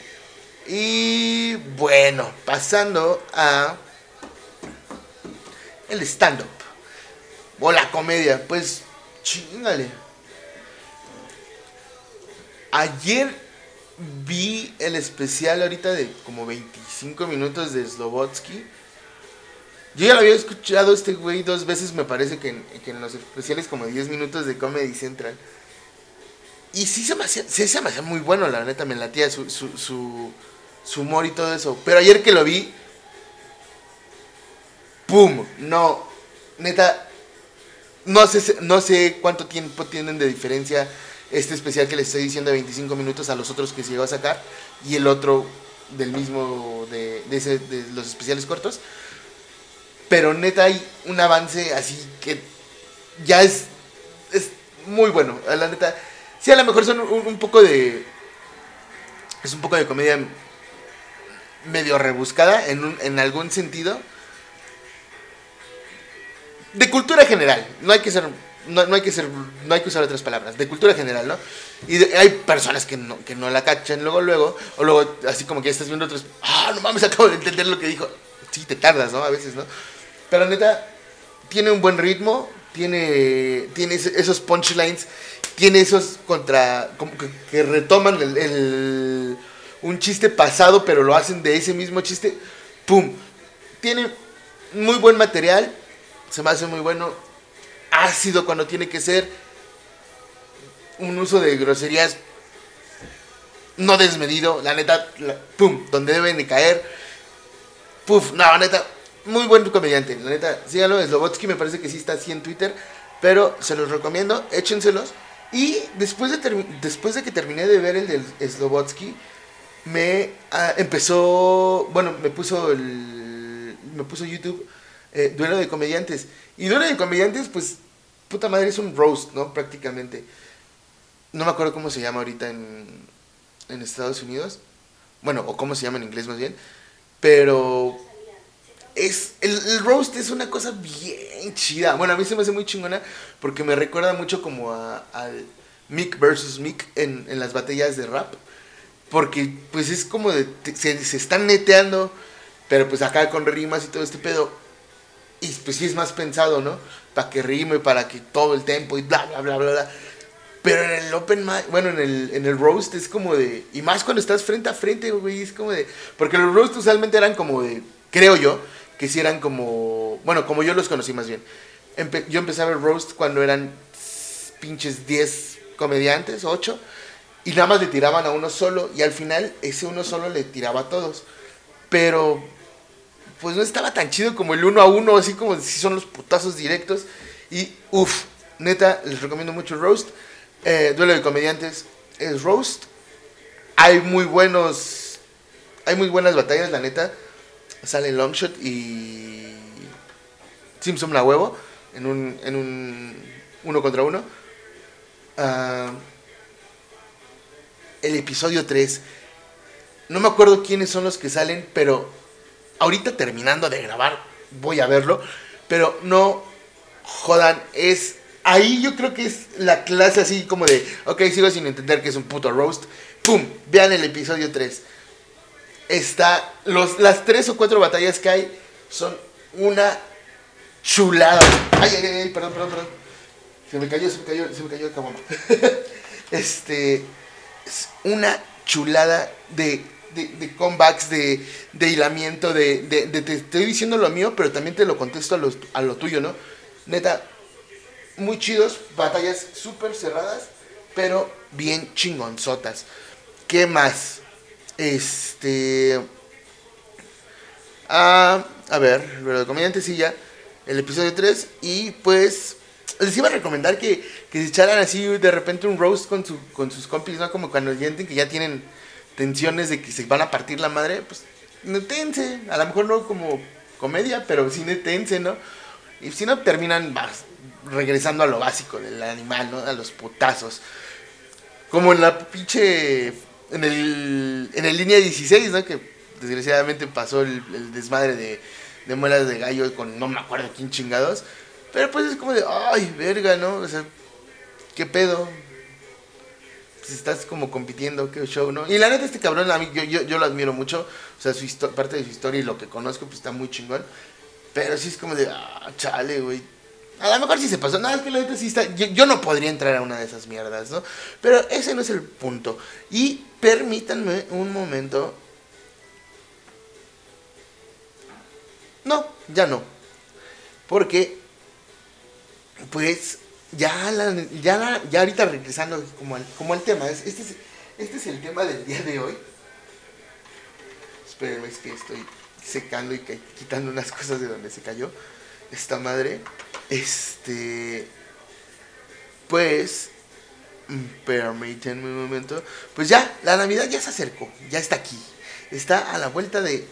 Y bueno, pasando a el stand-up. O la comedia, pues chingale. Ayer vi el especial ahorita de como 25 minutos de Slobotsky. Yo ya lo había escuchado este güey dos veces, me parece que en, los especiales como 10 minutos de Comedy Central. Y sí se me hacía, muy bueno, la neta, me latía su, su, su, su humor y todo eso. Pero ayer que lo vi, ¡pum! No, neta, no sé, no sé cuánto tiempo tienen de diferencia este especial que les estoy diciendo de 25 minutos a los otros que se llegó a sacar y el otro del mismo de, ese, de los especiales cortos. Pero neta hay un avance así que ya es, es muy bueno. La neta, sí, a lo mejor son un, poco de... Es un poco de comedia medio rebuscada en, en algún sentido. De cultura general. No hay que ser no, no, hay que ser, no hay que usar otras palabras, de cultura general, ¿no? Y hay personas que no, que no la cachan luego, luego, o luego, así como que estás viendo otros, ah, no mames, acabo de entender lo que dijo. Sí, te tardas, ¿no? A veces, ¿no? Pero neta, tiene un buen ritmo, tiene, tiene esos punchlines, tiene esos contra, que, retoman el, un chiste pasado, pero lo hacen de ese mismo chiste, ¡pum! Tiene muy buen material, se me hace muy bueno, ácido cuando tiene que ser, un uso de groserías no desmedido, la neta, pum, donde deben de caer, puf, no, la neta, muy buen comediante, la neta, síganlo, Slobotsky me parece que sí está así en Twitter, Pero se los recomiendo, échenselos. Y después de, después de que terminé de ver el del Slobotsky, me ah, empezó, bueno, me puso el, me puso YouTube eh, Duelo de Comediantes. Y Duelo de Comediantes, pues, puta madre, es un roast, ¿no? Prácticamente. No me acuerdo cómo se llama ahorita en, en Estados Unidos. Bueno, o cómo se llama en inglés más bien. Pero es el, roast es una cosa bien chida. Bueno, a mí se me hace muy chingona porque me recuerda mucho como a, al Mick versus Mick en, en, las batallas de rap. Porque pues es como de, se, se, están neteando, pero pues acá con rimas y todo este pedo. Y pues sí es más pensado, ¿no? Para que rime, para que todo el tempo y bla, bla, bla, bla, bla. Pero en el open mic, bueno, en el, en el roast es como de... Y más cuando estás frente a frente, güey, es como de... Porque los roasts usualmente eran como de... Creo yo, que si eran como, bueno, como yo los conocí más bien. yo empecé a ver roast cuando eran pinches 10 comediantes, 8, y nada más le tiraban a uno solo, y al final ese uno solo le tiraba a todos. Pero, pues no estaba tan chido como el uno a uno, así como si son los putazos directos. Y, uff, neta, les recomiendo mucho roast. Eh, duelo de comediantes es roast. Hay muy buenos, hay muy buenas batallas, la neta sale Longshot y Simpson la huevo en un, en un uno contra uno. Ah, el episodio 3. No me acuerdo quiénes son los que salen, pero ahorita terminando de grabar voy a verlo. Pero no jodan, es... Ahí yo creo que es la clase así como de, ok, sigo sin entender que es un puto roast. ¡Pum! Vean el episodio 3 está. Los, las tres o cuatro batallas que hay son una chulada. Ay, ay, ay, perdón, perdón, perdón. Se me cayó, se me cayó, se me cayó el cabrón. este. Es una chulada de, de, de comebacks, de, de hilamiento, de, de, de, Te estoy diciendo lo mío, pero también te lo contesto a lo, a lo tuyo, ¿no? Neta, muy chidos, batallas súper cerradas, pero bien chingonzotas. ¿Qué más? Este. Ah, a ver, pero comediante sí ya. El episodio 3. Y pues. Les iba a recomendar que, que se echaran así de repente un roast con, su, con sus compis, ¿no? Como cuando sienten que ya tienen tensiones de que se van a partir la madre, pues netense. A lo mejor no como comedia, pero sí netense, ¿no? Y si no, terminan regresando a lo básico del animal, ¿no? A los putazos. Como en la pinche en el, en el línea 16, ¿no? Que desgraciadamente pasó el, desmadre de, de muelas de gallo con no me acuerdo quién chingados. Pero pues es como de, ay, verga, ¿no? O sea, ¿qué pedo? Estás como compitiendo, qué show, ¿no? Y la neta, este cabrón, a mí, yo, yo, yo lo admiro mucho. O sea, su parte de su historia y lo que conozco, pues está muy chingón. Pero sí es como de, ah, chale, güey a lo mejor sí se pasó. No, es que la neta sí está. Yo, no podría entrar a una de esas mierdas, ¿no? Pero ese no es el punto. Y permítanme un momento. No, ya no. Porque, pues, ya, la, ya, ya ahorita regresando como al, como al tema. Este es, este es el tema del día de hoy. Espérenme, es que estoy secando y quitando unas cosas de donde se cayó esta madre. Este. Pues. Permítanme un momento. Pues ya, la Navidad ya se acercó. Ya está aquí. Está a la vuelta de.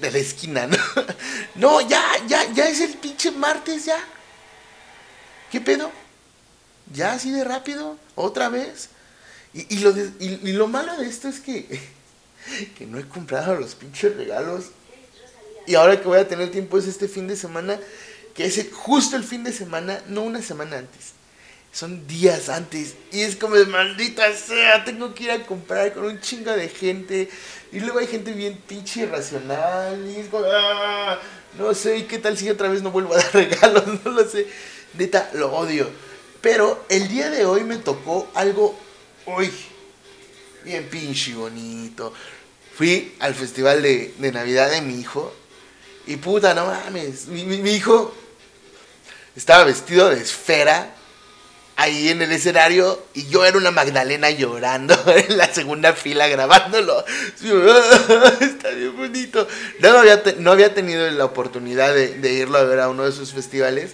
De la esquina, ¿no? No, ya, ya, ya es el pinche martes, ya. ¿Qué pedo? ¿Ya así de rápido? ¿Otra vez? Y, lo, y, lo malo de esto es que. Que no he comprado los pinches regalos. Y ahora que voy a tener tiempo es este fin de semana que es justo el fin de semana, no una semana antes. Son días antes. Y es como de maldita sea, tengo que ir a comprar con un chingo de gente. Y luego hay gente bien pinche irracional. Y es como, ah, no sé, ¿y qué tal si otra vez no vuelvo a dar regalos? No lo sé. Neta, lo odio. Pero el día de hoy me tocó algo, uy, bien pinche bonito. Fui al festival de, de Navidad de mi hijo. Y puta, no mames. mi hijo estaba vestido de esfera ahí en el escenario y yo era una Magdalena llorando en la segunda fila grabándolo. Está bien bonito. No había, no había tenido la oportunidad de, irlo a ver a uno de sus festivales.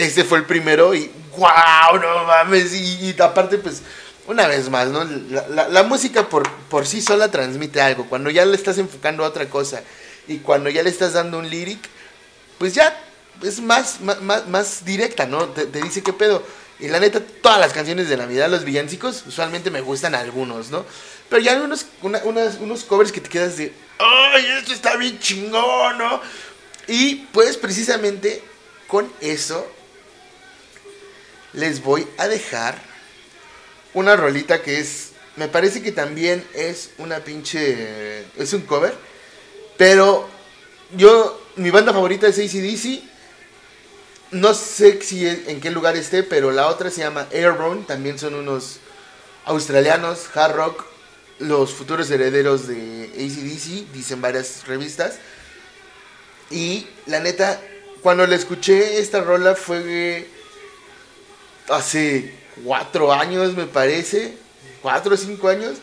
Ese fue el primero y wow, no mames. Y, aparte, pues, una vez más, ¿no? La, música por, por sí sola transmite algo. Cuando ya le estás enfocando a otra cosa y cuando ya le estás dando un lyric, pues ya es más, más, más directa, ¿no? Te, dice qué pedo. Y la neta, todas las canciones de Navidad, los villancicos, usualmente me gustan algunos, ¿no? Pero ya hay unos, unos covers que te quedas de, ¡ay, esto está bien chingón, ¿no? Y pues precisamente con eso les voy a dejar una rolita que es, me parece que también es una pinche, es un cover, pero yo, mi banda favorita es ACDC, no sé si en qué lugar esté, pero la otra se llama Airborne, también son unos australianos, hard rock, los futuros herederos de ACDC, dicen varias revistas. Y la neta, cuando le escuché esta rola fue hace cuatro años, me parece, cuatro o cinco años.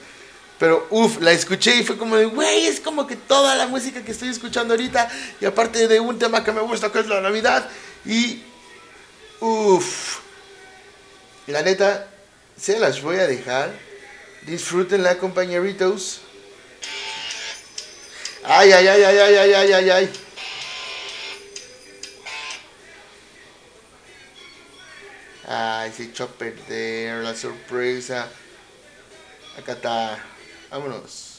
Pero uff, la escuché y fue como de, güey, es como que toda la música que estoy escuchando ahorita. Y aparte de un tema que me gusta, que es la Navidad. Y uff, la neta, se las voy a dejar. Disfrútenla, compañeritos. Ay, ay, ay, ay, ay, ay, ay, ay, ay. Ay, se echó a perder la sorpresa. Acá está. Vámonos.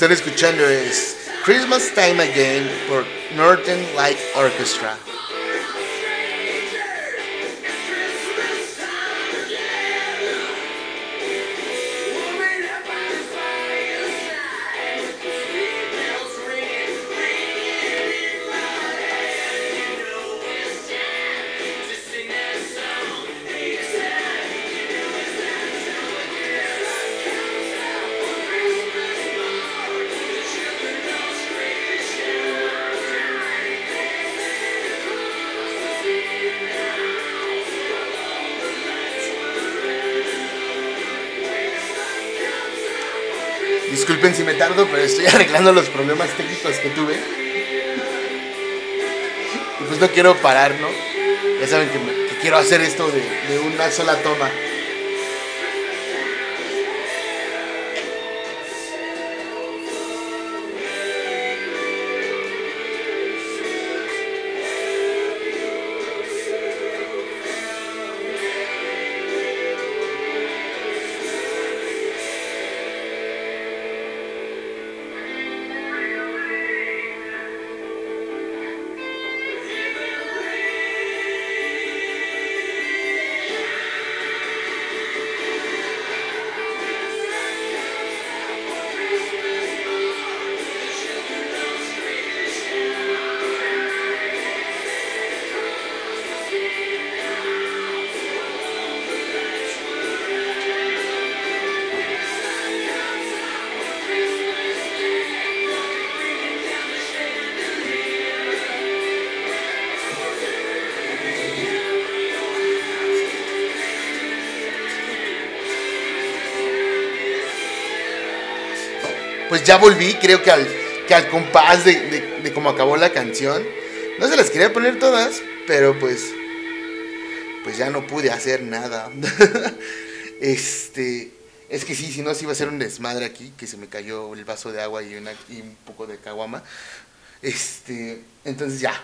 Están escuchando es Christmas Time Again por Northern Light Orchestra. Disculpen si me tardo, pero estoy arreglando los problemas técnicos que tuve. Y pues no quiero parar, ¿no? Ya saben que, quiero hacer esto de una sola toma. Ya volví, creo que al, que al compás de, de, cómo acabó la canción. No se las quería poner todas, pero pues, pues ya no pude hacer nada. este, es que sí, si no, sí iba a ser un desmadre aquí, que se me cayó el vaso de agua y un poco de caguama. Este, entonces ya.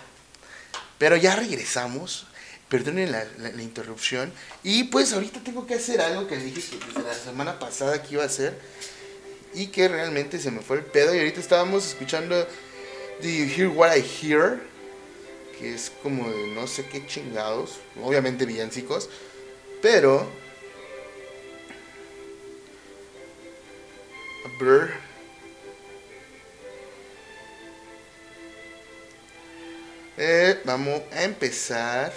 Pero ya regresamos. Perdonen la, la, interrupción. Y pues ahorita tengo que hacer algo que dije que desde la semana pasada que iba a hacer. Y que realmente se me fue el pedo. Y ahorita estábamos escuchando Do You Hear What I Hear? Que es como de no sé qué chingados. Obviamente villancicos. Pero... Brr. Eh, vamos a empezar.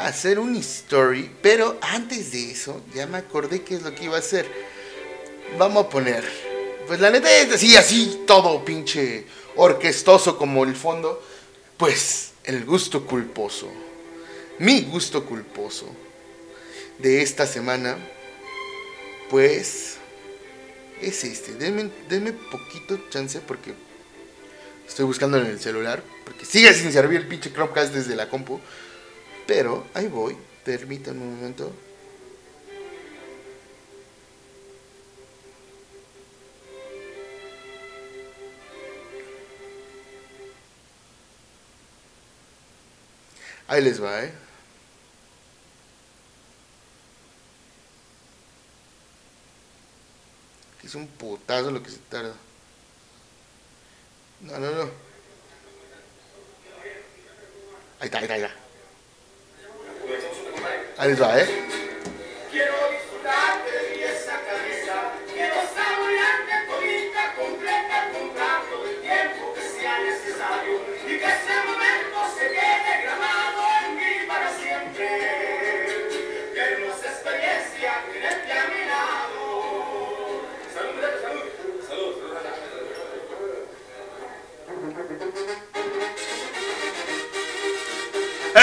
A hacer un story, pero antes de eso, ya me acordé qué es lo que iba a hacer. Vamos a poner, pues la neta es así, así, todo pinche orquestoso como el fondo. Pues el gusto culposo, mi gusto culposo de esta semana, pues es este. Denme, denme poquito chance porque estoy buscando en el celular. Porque sigue sin servir el pinche Chromecast desde la compu. Pero ahí voy. Permítanme un momento. Ahí les va, eh. Es un putazo lo que se tarda. No, no, no. Ahí está, ahí está, ahí está. Ahí ¿eh? Quiero disfrutar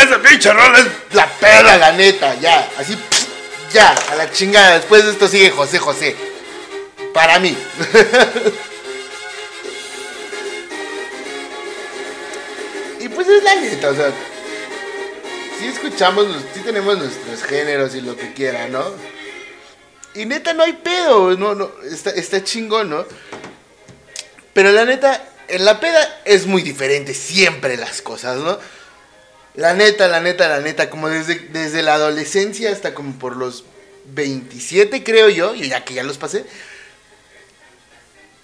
Esa pinche rola es la peda, la neta, ya. Así, ya, a la chingada. Después de esto sigue José José. Para mí. y pues es la neta, o sea. Sí escuchamos, sí tenemos nuestros géneros y lo que quiera, ¿no? Y neta no hay pedo, no, no, está, está chingón, ¿no? Pero la neta, en la peda es muy diferente siempre las cosas, ¿no? La neta, la neta, la neta, como desde, desde la adolescencia hasta como por los 27 creo yo, y ya que ya los pasé,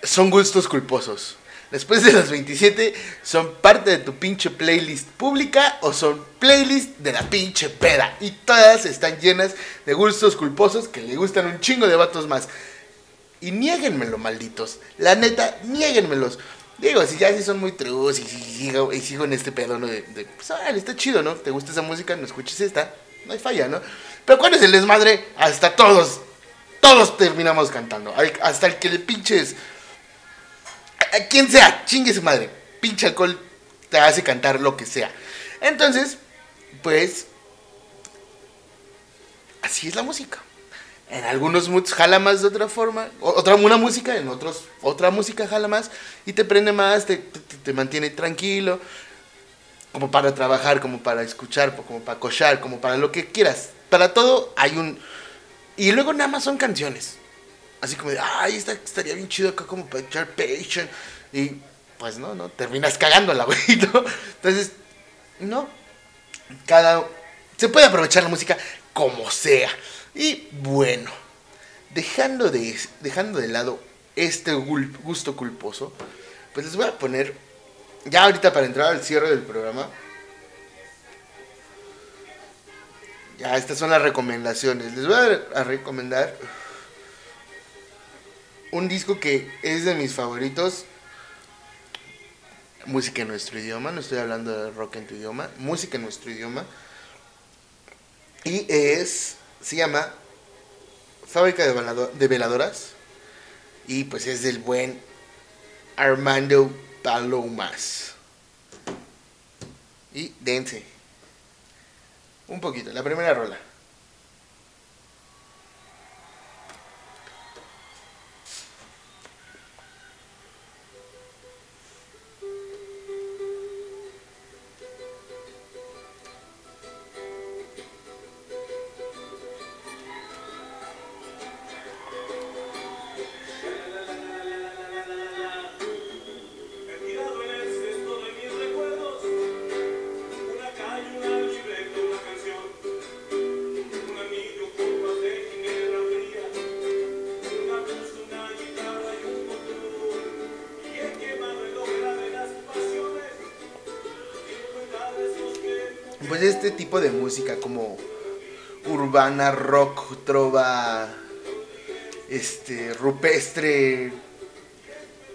son gustos culposos. Después de los 27 son parte de tu pinche playlist pública o son playlist de la pinche peda. Y todas están llenas de gustos culposos que le gustan un chingo de vatos más. Y niéguenmelo, malditos. La neta, niéguenmelos. Digo, si ya sí son muy trus y, si sigo, y sigo en este pedo, ¿no? De, pues, está chido, ¿no? Te gusta esa música, no escuches esta. No hay falla, ¿no? Pero cuando es el desmadre, hasta todos, todos terminamos cantando. Hasta el que le pinches. A quien sea, chingue su madre. Pinche alcohol te hace cantar lo que sea. Entonces, pues. Así es la música. En algunos moods jala más de otra forma, otra una música, en otros otra música jala más y te prende más, te, te, te mantiene tranquilo, como para trabajar, como para escuchar, como para cochar, como para lo que quieras. Para todo hay un... Y luego nada más son canciones. Así como de, ay, esta estaría bien chido acá como para echar patient. Y pues no, no, terminas cagándola, güey, ¿no? Entonces, no. Cada... Se puede aprovechar la música como sea. Y bueno, dejando de, dejando de lado este gusto culposo, pues les voy a poner, ya ahorita para entrar al cierre del programa, ya estas son las recomendaciones. Les voy a, a recomendar un disco que es de mis favoritos. Música en nuestro idioma, no estoy hablando de rock en tu idioma, música en nuestro idioma. Y es, se llama Fábrica de, Velado- de Veladoras. Y pues es del buen Armando Palomas. Y dense. Un poquito, la primera rola. Este tipo de música como urbana, rock, trova, este, rupestre.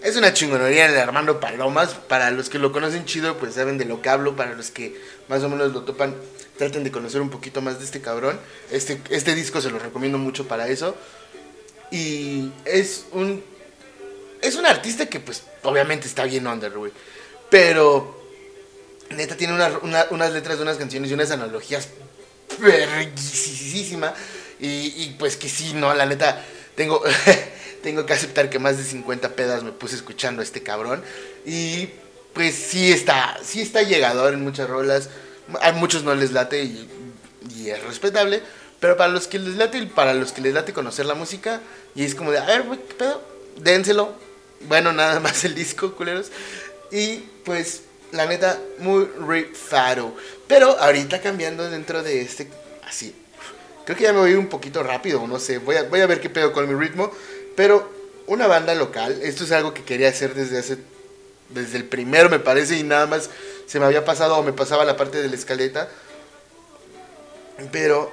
Es una chingonería el Armando Palomas. Para los que lo conocen chido, pues saben de lo que hablo. Para los que más o menos lo topan, traten de conocer un poquito más de este cabrón. Este, este disco se lo recomiendo mucho para eso. Y es un. Es un artista que, pues, obviamente está bien under, güey. Pero. Neta, tiene una- una- unas letras de unas canciones y unas analogías verguisísima. Y, y pues que sí, no, la neta, tengo, tengo que aceptar que más de 50 pedas me puse escuchando a este cabrón. Y pues sí está, sí está llegador en muchas rolas. A muchos no les late y, y es respetable. Pero para los que les late y para los que les late conocer la música, y es como de, a ver, güey, ¿qué pedo? Dénselo. Bueno, nada más el disco, culeros. Y pues, la neta, muy rifado. Pero ahorita cambiando dentro de este, así. Creo que ya me voy un poquito rápido, no sé. Voy a, voy a ver qué pedo con mi ritmo. Pero una banda local, esto es algo que quería hacer desde hace. Desde el primero, me parece, y nada más se me había pasado o me pasaba la parte de la escaleta. Pero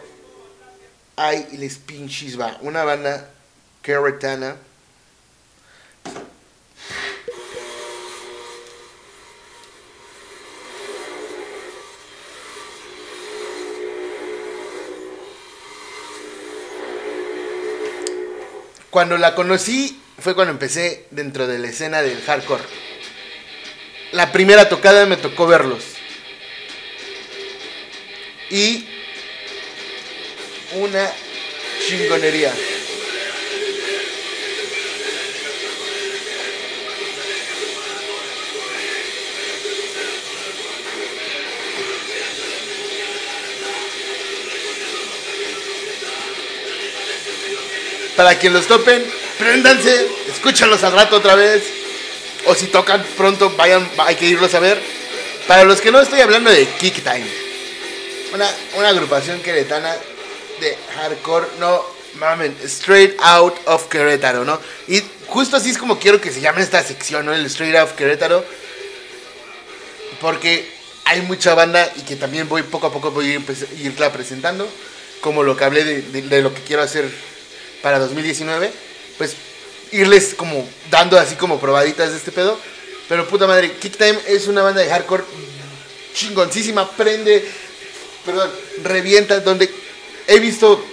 Ay, les pinches va. Una banda queretana. Cuando la conocí fue cuando empecé dentro de la escena del hardcore. La primera tocada me tocó verlos. Y una chingonería. Para quien los topen, préndanse, escúchanlos al rato otra vez. O si tocan pronto, vayan, hay que irlos a ver. Para los que no estoy hablando de Kick Time. Una, una agrupación queretana de hardcore, no mamen, straight out of Querétaro, ¿no? Y justo así es como quiero que se llame esta sección, ¿no? El straight out of Querétaro. Porque hay mucha banda y que también voy poco a poco voy a irla presentando. Como lo que hablé de lo que quiero hacer para 2019. Pues irles como dando así como probaditas de este pedo. Pero puta madre, Kick Time es una banda de hardcore chingoncísima, prende, perdón, revienta, donde he visto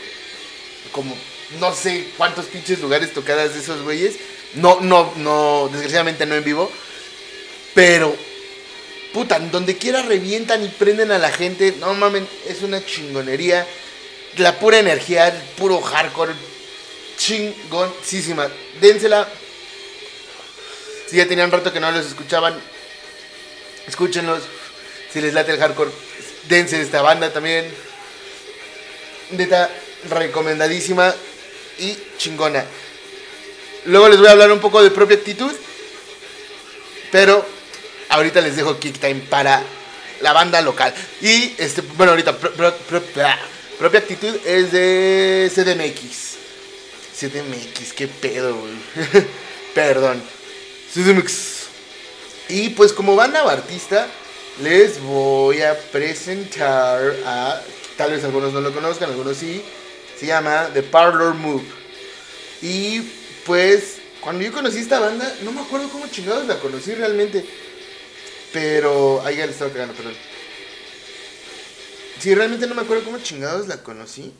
como no sé cuántos pinches lugares tocadas de esos güeyes. No, no, no, desgraciadamente no en vivo. Pero, puta, donde quiera revientan y prenden a la gente. No mamen, es una chingonería. La pura energía, el puro hardcore. Chingoncísima. Dénsela. Si ya tenían rato que no los escuchaban, escúchenlos. Si les late el hardcore, dense de esta banda también. Neta, recomendadísima y chingona. Luego les voy a hablar un poco de propia actitud. Pero ahorita les dejo Kick Time para la banda local. Y este, bueno, ahorita propia actitud es de CDMX. CDMX, qué pedo, güey. Perdón. CDMX. Y pues como banda artista, les voy a presentar a, tal vez algunos no lo conozcan, algunos sí, se llama The Parlor Move. Y pues cuando yo conocí esta banda, no me acuerdo cómo chingados la conocí realmente. Pero, ahí ya le estaba cagando, perdón. Sí, realmente no me acuerdo cómo chingados la conocí.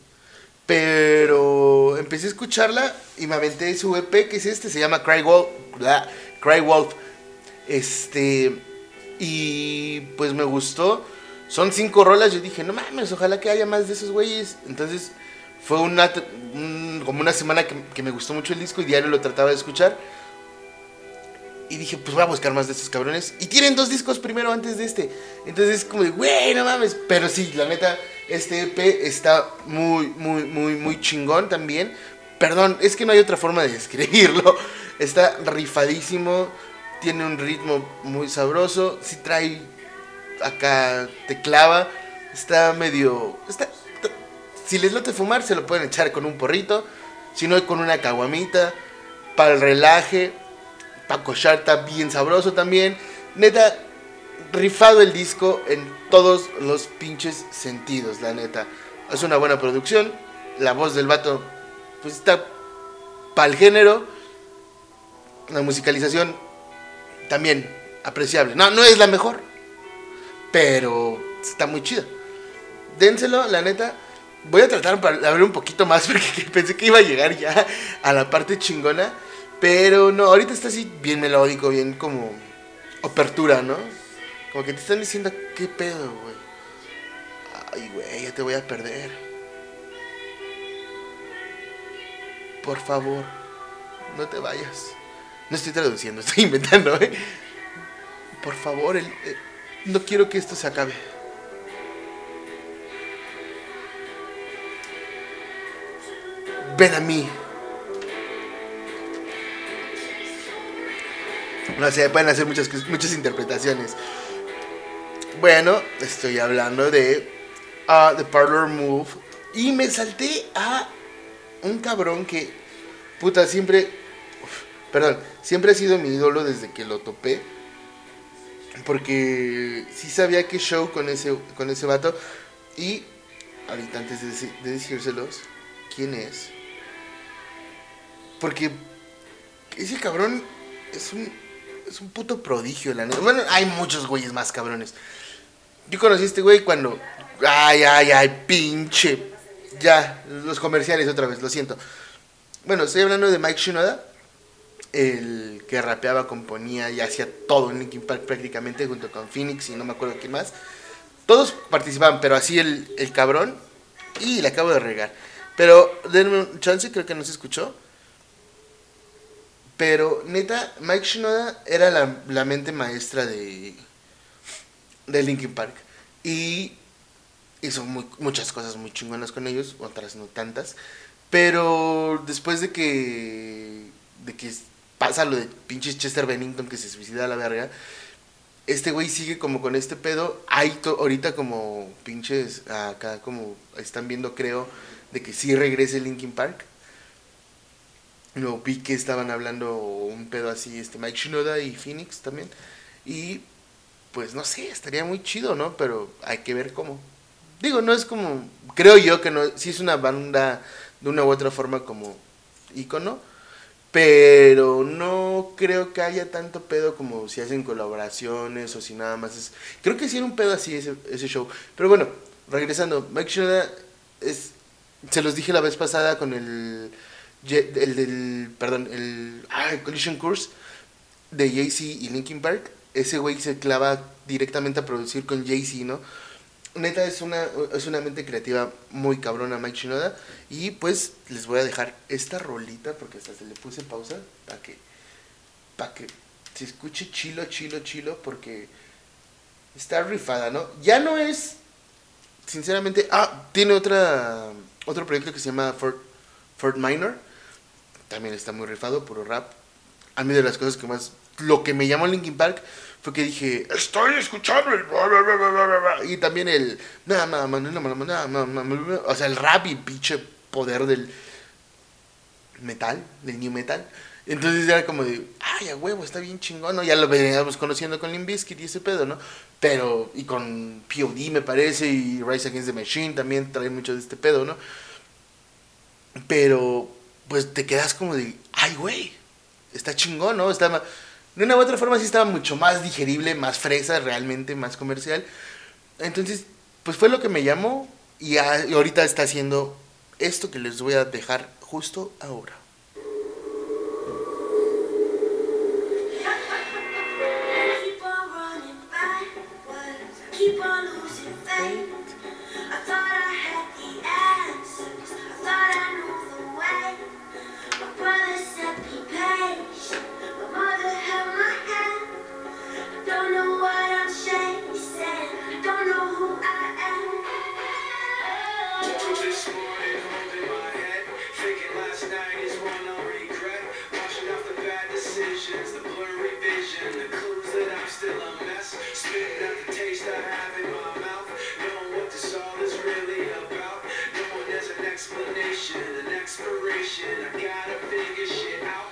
Pero empecé a escucharla y me aventé su EP, que es este, se llama Cry Wolf. bla, Cry Wolf. Este. Y pues me gustó. Son cinco rolas. Yo dije, no mames, ojalá que haya más de esos güeyes. Entonces fue una, un- como una semana que, que me gustó mucho el disco y diario lo trataba de escuchar. Y dije, pues voy a buscar más de estos cabrones. Y tienen dos discos primero antes de este. Entonces es como de, güey, no mames. Pero sí, la neta, este EP está muy, muy, muy, muy chingón también. Perdón, es que no hay otra forma de describirlo. Está rifadísimo. Tiene un ritmo muy sabroso. Sí trae acá, te clava. Está medio... Está- si les late fumar, se lo pueden echar con un porrito. Si no, con una caguamita. Para el relaje. Cochar está bien sabroso también. Neta, rifado el disco en todos los pinches sentidos, la neta. Es una buena producción. La voz del vato, pues está para el género. La musicalización también apreciable. No, no es la mejor, pero está muy chida. Dénselo, la neta. Voy a tratar de abrir un poquito más porque pensé que iba a llegar ya a la parte chingona. Pero no, ahorita está así bien melódico, bien como apertura, ¿no? Como que te están diciendo, ¿qué pedo, güey? Ay, güey, ya te voy a perder. Por favor, no te vayas. No estoy traduciendo, estoy inventando, ¿eh? Por favor, el, eh, no quiero que esto se acabe. Ven a mí. No sé, pueden hacer muchas, muchas interpretaciones. Bueno, estoy hablando de uh, The Parlor Move. Y me salté a un cabrón que, puta, siempre, perdón, siempre ha sido mi ídolo desde que lo topé. Porque sí sabía que show con ese, con ese vato. Y, ahorita antes de, de decírselos, ¿quién es? Porque ese cabrón es un, es un puto prodigio, la neta. Bueno, hay muchos güeyes más cabrones. Yo conocí a este güey cuando. Ay, ay, ay, pinche. Ya, los comerciales otra vez, lo siento. Bueno, estoy hablando de Mike Shinoda, el que rapeaba, componía y hacía todo en Linkin Park prácticamente, junto con Phoenix y no me acuerdo quién más. Todos participaban, pero así el, el cabrón. Y le acabo de regar. Pero denme un chance, creo que no se escuchó. Pero neta, Mike Shinoda era la, la mente maestra de, de Linkin Park. Y hizo muchas cosas muy chingonas con ellos, otras no tantas. Pero después de que, de que pasa lo de pinches Chester Bennington que se suicida a la verga, este güey sigue como con este pedo. Hay ahorita como pinches acá como están viendo creo de que sí regrese Linkin Park. No, vi que estaban hablando un pedo así, este Mike Shinoda y Phoenix también. Y pues no sé, estaría muy chido, ¿no? Pero hay que ver cómo. Digo, no es como, creo yo que no, sí es una banda de una u otra forma como ícono, pero no creo que haya tanto pedo como si hacen colaboraciones o si nada más es... Creo que sí era un pedo así ese, ese show. Pero bueno, regresando, Mike Shinoda es... Se los dije la vez pasada con el... El del... Perdón, el... Ah, Collision Course de Jay-Z y Linkin Park. Ese güey se clava directamente a producir con Jay-Z, ¿no? Neta, es una, es una mente creativa muy cabrona Mike Shinoda. Y pues les voy a dejar esta rolita porque hasta se le puse pausa para que, para que se escuche chilo, chilo, chilo porque está rifada, ¿no? Ya no es, sinceramente, ah, tiene otra, otro proyecto que se llama Fort, Fort Minor. También está muy rifado, puro rap. A mí de las cosas que más, lo que me llamó Linkin Park fue que dije, estoy escuchando el... bla, bla, bla, bla, bla, bla", Y también el... O sea, el rap y pinche poder del metal, del new metal. Entonces era como de, ay, a huevo, está bien chingón, ¿no? Ya lo veníamos conociendo con Limp Bizkit y ese pedo, ¿no? Pero, y con POD me parece, y Rise Against the Machine también trae mucho de este pedo, ¿no? Pero, pues te quedas como de, ay, güey, está chingón, ¿no? Está de una u otra forma sí estaba mucho más digerible, más fresa, realmente más comercial. Entonces, pues fue lo que me llamó y ahorita está haciendo esto que les voy a dejar justo ahora. Explanation, an expiration. I gotta figure shit out.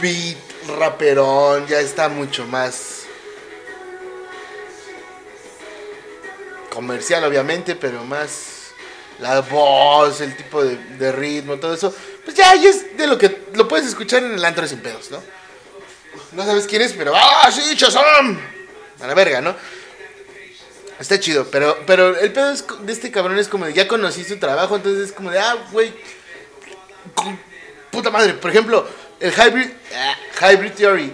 beat raperón, ya está mucho más comercial obviamente, pero más la voz, el tipo de, ritmo, todo eso, pues ya, ya es de lo que lo puedes escuchar en el antro sin pedos, ¿no? No sabes quién es, pero ¡ah, sí, Shazam! A la verga, ¿no? Está chido, pero, pero el pedo de este cabrón es como de ya conocí su trabajo, entonces es como de, ah, güey, puta madre. Por ejemplo, el Hybrid, ah, Hybrid Theory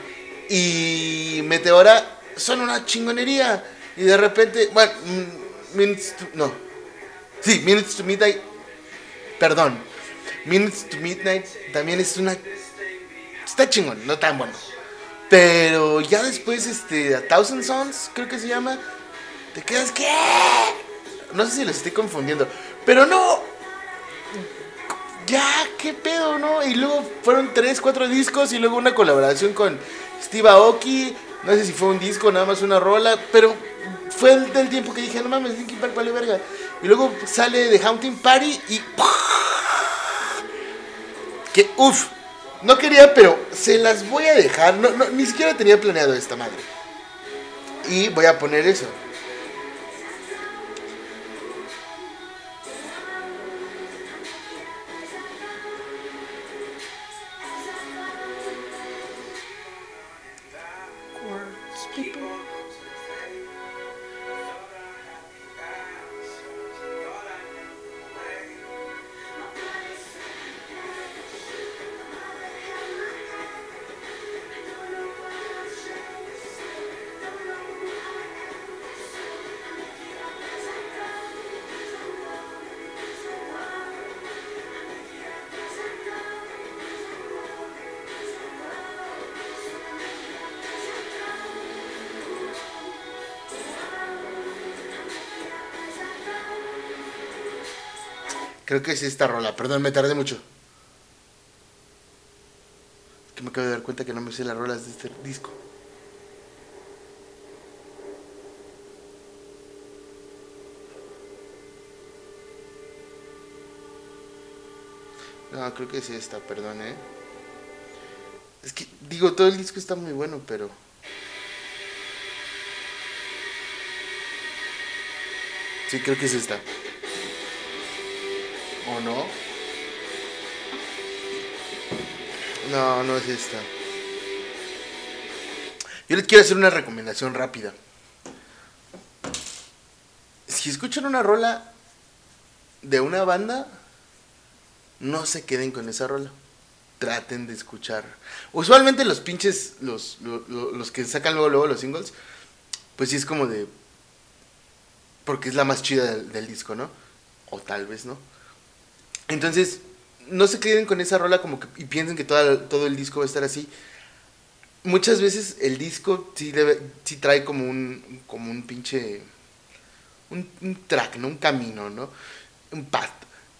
y Meteora son una chingonería. Y de repente, bueno, mm, Minutes to, no. Sí, Minutes to Midnight, perdón. Minutes to Midnight también es una... Está chingón, no tan bueno. Pero ya después, este, A Thousand Sons, creo que se llama, te quedas, ¿qué? No sé si los estoy confundiendo, pero no. Ya, qué pedo, ¿no? Y luego fueron tres, cuatro discos y luego una colaboración con Steve Aoki. No sé si fue un disco, nada más una rola, pero fue el del tiempo que dije, no mames, Linkin Park vale verga. Y luego sale The Haunting Party y. Que uff, no quería, pero se las voy a dejar. No, no, ni siquiera tenía planeado esta madre. Y voy a poner eso. Creo que es esta rola. Perdón, me tardé mucho. Es que me acabo de dar cuenta que no me sé las rolas de este disco. No, creo que es esta, perdón, ¿eh? Es que, digo, todo el disco está muy bueno, pero... Sí, creo que es esta. ¿O no? No, no es esta. Yo les quiero hacer una recomendación rápida. Si escuchan una rola de una banda, no se queden con esa rola. Traten de escuchar. Usualmente los pinches, los, lo- lo- los que sacan luego, luego los singles, pues sí es como de... Porque es la más chida del disco, ¿no? O tal vez no. Entonces, no se queden con esa rola como que y piensen que toda- todo el disco va a estar así. Muchas veces el disco sí, debe, sí trae como un, como un pinche... Un, un track, ¿no? Un camino, ¿no? Un path.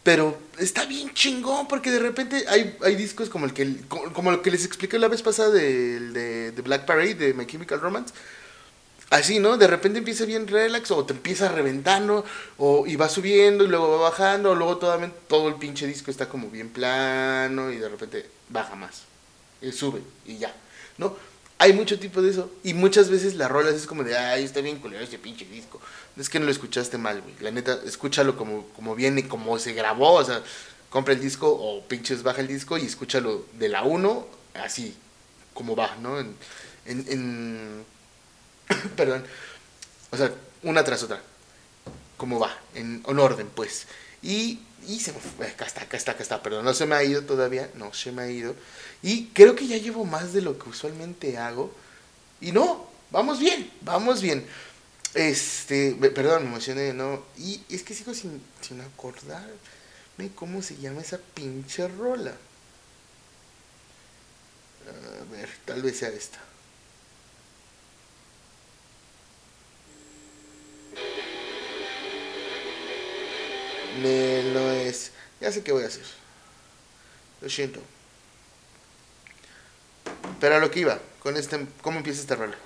Pero está bien chingón porque de repente hay, hay discos como el que como, como el que les expliqué la vez pasada del- de, de Black Parade, de My Chemical Romance. Así, ¿no? De repente empieza bien relax o te empieza reventando o, y va subiendo y luego va bajando o luego todo, todo el pinche disco está como bien plano y de repente baja más. Y sube y ya, ¿no? Hay mucho tipo de eso y muchas veces las rolas es como de, ay, está bien culero ese pinche disco. Es que no lo escuchaste mal, güey. La neta, escúchalo como, como viene, como se grabó, o sea, compra el disco o pinches baja el disco y escúchalo de la 1 así, como va, ¿no? En, en, en- perdón, o sea, una tras otra, como va, en, en orden, pues. Y, y se me acá está, acá está, acá está, perdón, no se me ha ido todavía, no se me ha ido. Y creo que ya llevo más de lo que usualmente hago. Y no, vamos bien, vamos bien. Este, perdón, me emocioné, ¿no? Y es que sigo sin, sin acordarme cómo se llama esa pinche rola. A ver, tal vez sea esta. Ne- No es. Ya sé qué voy a hacer. Lo siento. Pero a lo que iba, con este, ¿cómo empieza esta rola?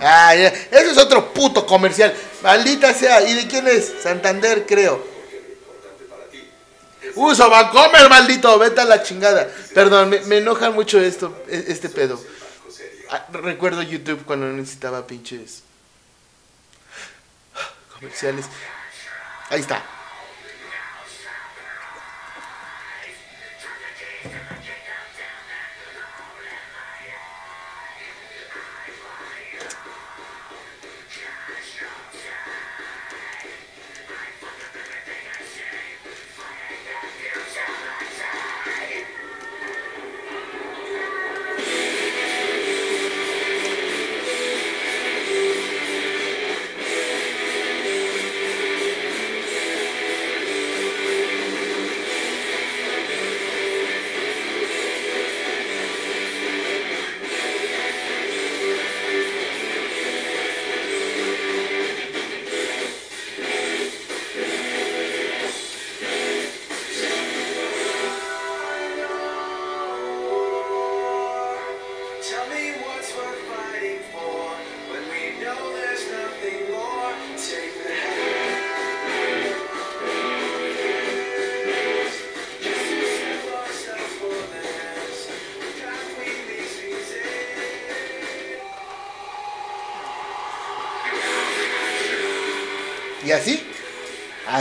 Ah, ya. Eso es otro puto comercial. Maldita sea. ¿Y de quién es? Santander, creo. Uso Vancomer, maldito. Vete a la chingada. Perdón, me, me enoja mucho esto, e- este pedo. Ah, recuerdo YouTube cuando necesitaba pinches comerciales. Ahí está. Thank you.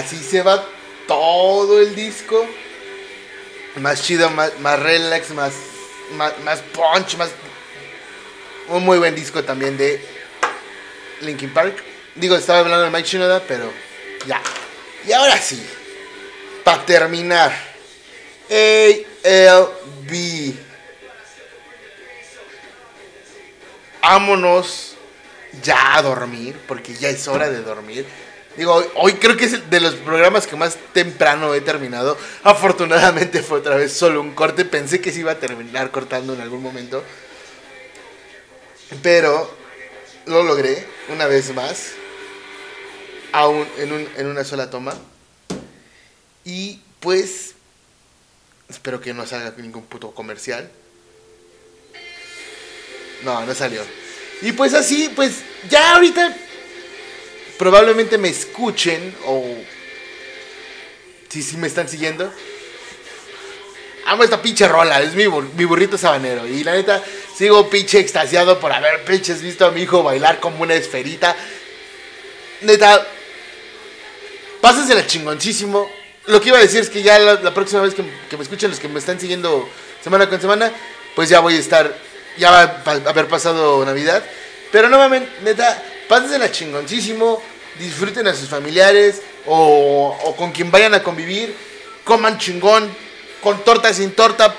Así se va todo el disco. Más chido, más, más relax, más, más, más punch, más... Un muy buen disco también de Linkin Park. Digo, estaba hablando de Mike Shinoda, pero ya. Y ahora sí, para terminar. ALB. Vámonos ya a dormir, porque ya es hora de dormir. Digo, hoy, creo que es de los programas que más temprano he terminado. Afortunadamente fue otra vez solo un corte. Pensé que se iba a terminar cortando en algún momento. Pero lo logré una vez más. Aún en, un- en una sola toma. Y pues... Espero que no salga ningún puto comercial. No, no salió. Y pues así, pues ya ahorita probablemente me escuchen o si sí me están siguiendo. Amo esta pinche rola, es mi, mi burrito sabanero. Y la neta, sigo pinche extasiado por haber pinches visto a mi hijo bailar como una esferita. Neta, pásensela chingoncísimo. Lo que iba a decir es que ya la, próxima vez que, que me escuchen los que me están siguiendo semana con semana, pues ya voy a estar, ya va a haber pasado Navidad. Pero mames, neta, pásensela chingoncísimo, disfruten a sus familiares o, o con quien vayan a convivir, coman chingón, con torta sin torta,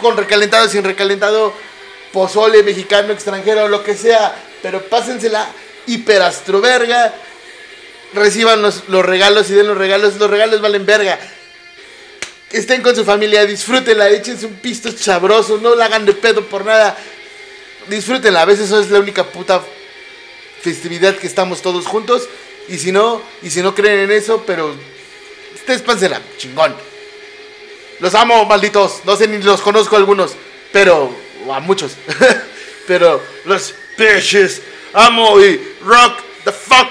con recalentado sin recalentado, pozole mexicano, extranjero, lo que sea, pero pásensela hiperastroverga reciban los, los regalos y den los regalos. Los regalos valen verga. Estén con su familia, disfrútenla, échense un pisto sabroso, no la hagan de pedo por nada. Disfrútenla, a veces eso es la única puta festividad que estamos todos juntos. Y si no, y si no creen en eso, pero ustedes pánsela, chingón. Los amo, malditos. No sé ni los conozco a algunos, pero a muchos. pero los bitches amo y rock the fuck